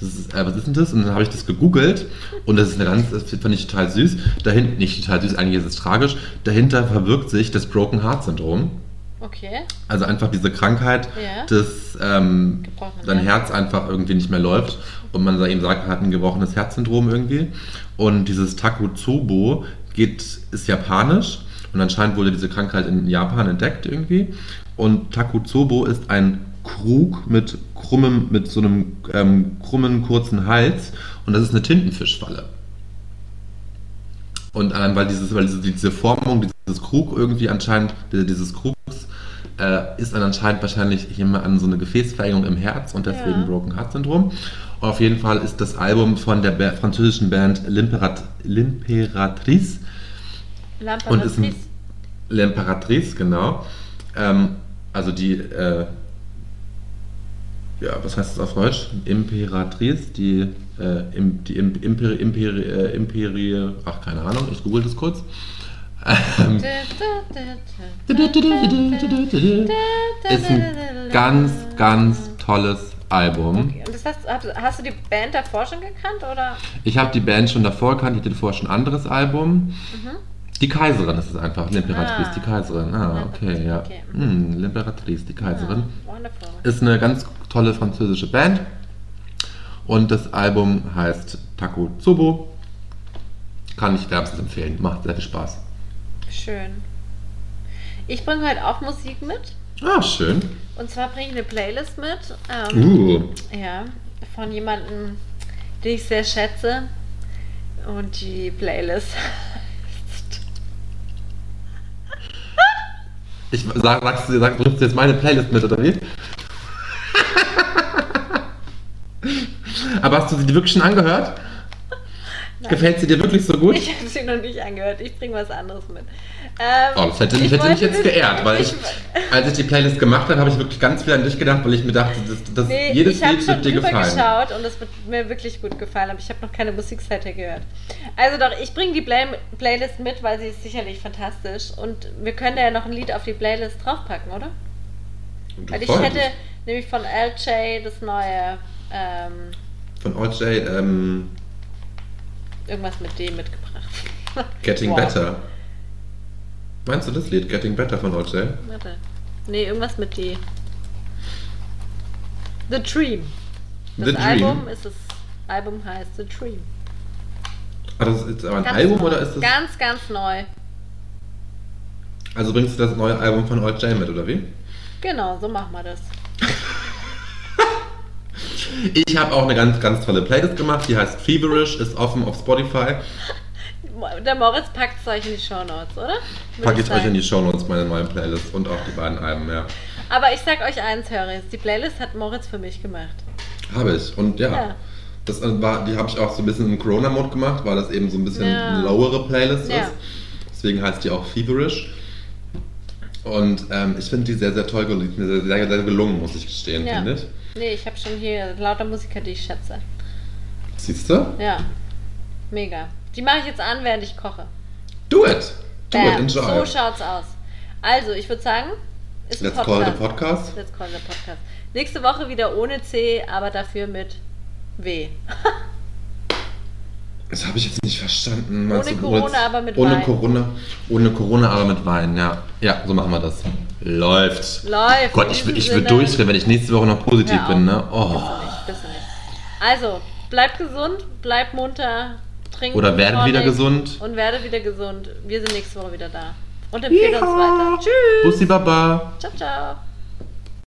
Das ist, äh, was ist denn das? Und dann habe ich das gegoogelt und das ist eine ganz, das fand ich total süß. Dahinter, nicht total süß, eigentlich ist es tragisch. Dahinter verbirgt sich das Broken Heart Syndrom. Okay. Also einfach diese Krankheit, Ja. dass ähm, sein. Herz einfach irgendwie nicht mehr läuft und man eben sagt, er hat ein gebrochenes Herzsyndrom irgendwie. Und dieses Takotsubo geht, ist japanisch und anscheinend wurde diese Krankheit in Japan entdeckt irgendwie. Und Takotsubo ist ein Krug mit krummem, mit so einem ähm, krummen, kurzen Hals und das ist eine Tintenfischfalle. Und weil, dieses, weil diese, diese Formung, dieses Krug irgendwie anscheinend, dieses Krugs, äh, ist dann anscheinend wahrscheinlich mal an so eine Gefäßverengung im Herz und deswegen Ja. Broken Heart Syndrom. Auf jeden Fall ist das Album von der ba französischen Band L'Imperat L'Imperatrice und ist ein L'Imperatrice, genau. Ähm, also die, äh, ja, was heißt das auf Deutsch? Imperatrice, die äh, im, die Im- Imperi, Imperi, äh, Imperie, ach keine Ahnung, ich google das kurz. Ähm, ist ein ganz, ganz tolles Album. Okay, das hast, hast, du die Band davor schon gekannt oder? Ich habe die Band schon davor gekannt, ich hatte davor schon ein anderes Album. Die Kaiserin ist es einfach, L'Imperatrice, Ah. die Kaiserin. Ah, okay, ja. Okay. Hm, L'Imperatrice, die Kaiserin. Ah, wonderful. Ist eine ganz tolle französische Band. Und das Album heißt Taku Tsubo. Kann ich wärmstens empfehlen. Macht sehr viel Spaß. Schön. Ich bringe heute auch Musik mit. Ah, schön. Und zwar bringe ich eine Playlist mit. Ähm, Uh, Ja, von jemandem, den ich sehr schätze. Und die Playlist heißt ich sag, sagst du, sag, bringst du jetzt meine Playlist mit, oder wie? Aber hast du sie wirklich schon angehört? Gefällt sie dir wirklich so gut? Ich habe sie noch nicht angehört. Ich bringe was anderes mit. Ähm, Oh, das hätte, mich- ich hätte mich jetzt geehrt, weil ich, als ich die Playlist gemacht habe, habe ich wirklich ganz viel an dich gedacht, weil ich mir dachte, das, das, Nee, jedes ich habe Lied schon wird dir gefallen. geschaut und es wird mir wirklich gut gefallen, aber ich habe noch keine Musikseite gehört. Also doch, ich bringe die Play Playlist mit, weil sie ist sicherlich fantastisch und wir können ja noch ein Lied auf die Playlist draufpacken, oder? Weil ich hätte nämlich von LJ das neue ähm, Von OJ, ähm, irgendwas mit D mitgebracht. Getting Wow. Better. Meinst du das Lied, Getting Better von OJ? Warte. Nee, irgendwas mit D. The Dream. Das The Dream? Album ist das Album heißt The Dream. Ah, das ist aber ein Ganz Album neu. oder ist das... Ganz, ganz neu. Also bringst du das neue Album von OJ mit, oder wie? Genau, so machen wir das. Ich habe auch eine ganz, ganz tolle Playlist gemacht, die heißt Feverish, ist offen auf Spotify. Der Moritz packt es euch in die Shownotes, oder? Packe ich euch in die Shownotes, meine neue Playlist und auch die beiden Alben, ja. Aber ich sag euch eins, Höris, die Playlist hat Moritz für mich gemacht. Habe ich. Und ja, Ja. das äh, war, die habe ich auch so ein bisschen im Corona-Mode gemacht, weil das eben so ein bisschen Ja. eine lowere Playlist Ja. ist. Deswegen heißt die auch Feverish. Und ähm, ich finde die sehr, sehr toll sehr, sehr gelungen, muss ich gestehen, Ja. finde ich. Nee, ich habe schon hier lauter Musiker, die ich schätze. Siehst du? Ja. Mega. Die mache ich jetzt an, während ich koche. Do it! Do it, Bam. enjoy. So schaut's aus. Also, ich würde sagen, ist Let's call Podcast. the podcast. Let's call the podcast. Nächste Woche wieder ohne C, aber dafür mit W. Das habe ich jetzt nicht verstanden. Ohne Meinst du, Corona, aber mit ohne Wein. Corona, ohne Corona, aber mit Wein, ja. Ja, so machen wir das. Läuft. Läuft. Gott, ich, ich würde durchdrehen, wenn ich nächste Woche noch positiv bin, ne? Oh. Bist du nicht, bist du nicht. Also, bleib gesund, bleib munter, trink Oder werde Tonic wieder gesund. Und werde wieder gesund. Wir sind nächste Woche wieder da. Und empfehle uns weiter. Tschüss. Bussi Baba. Ciao, ciao.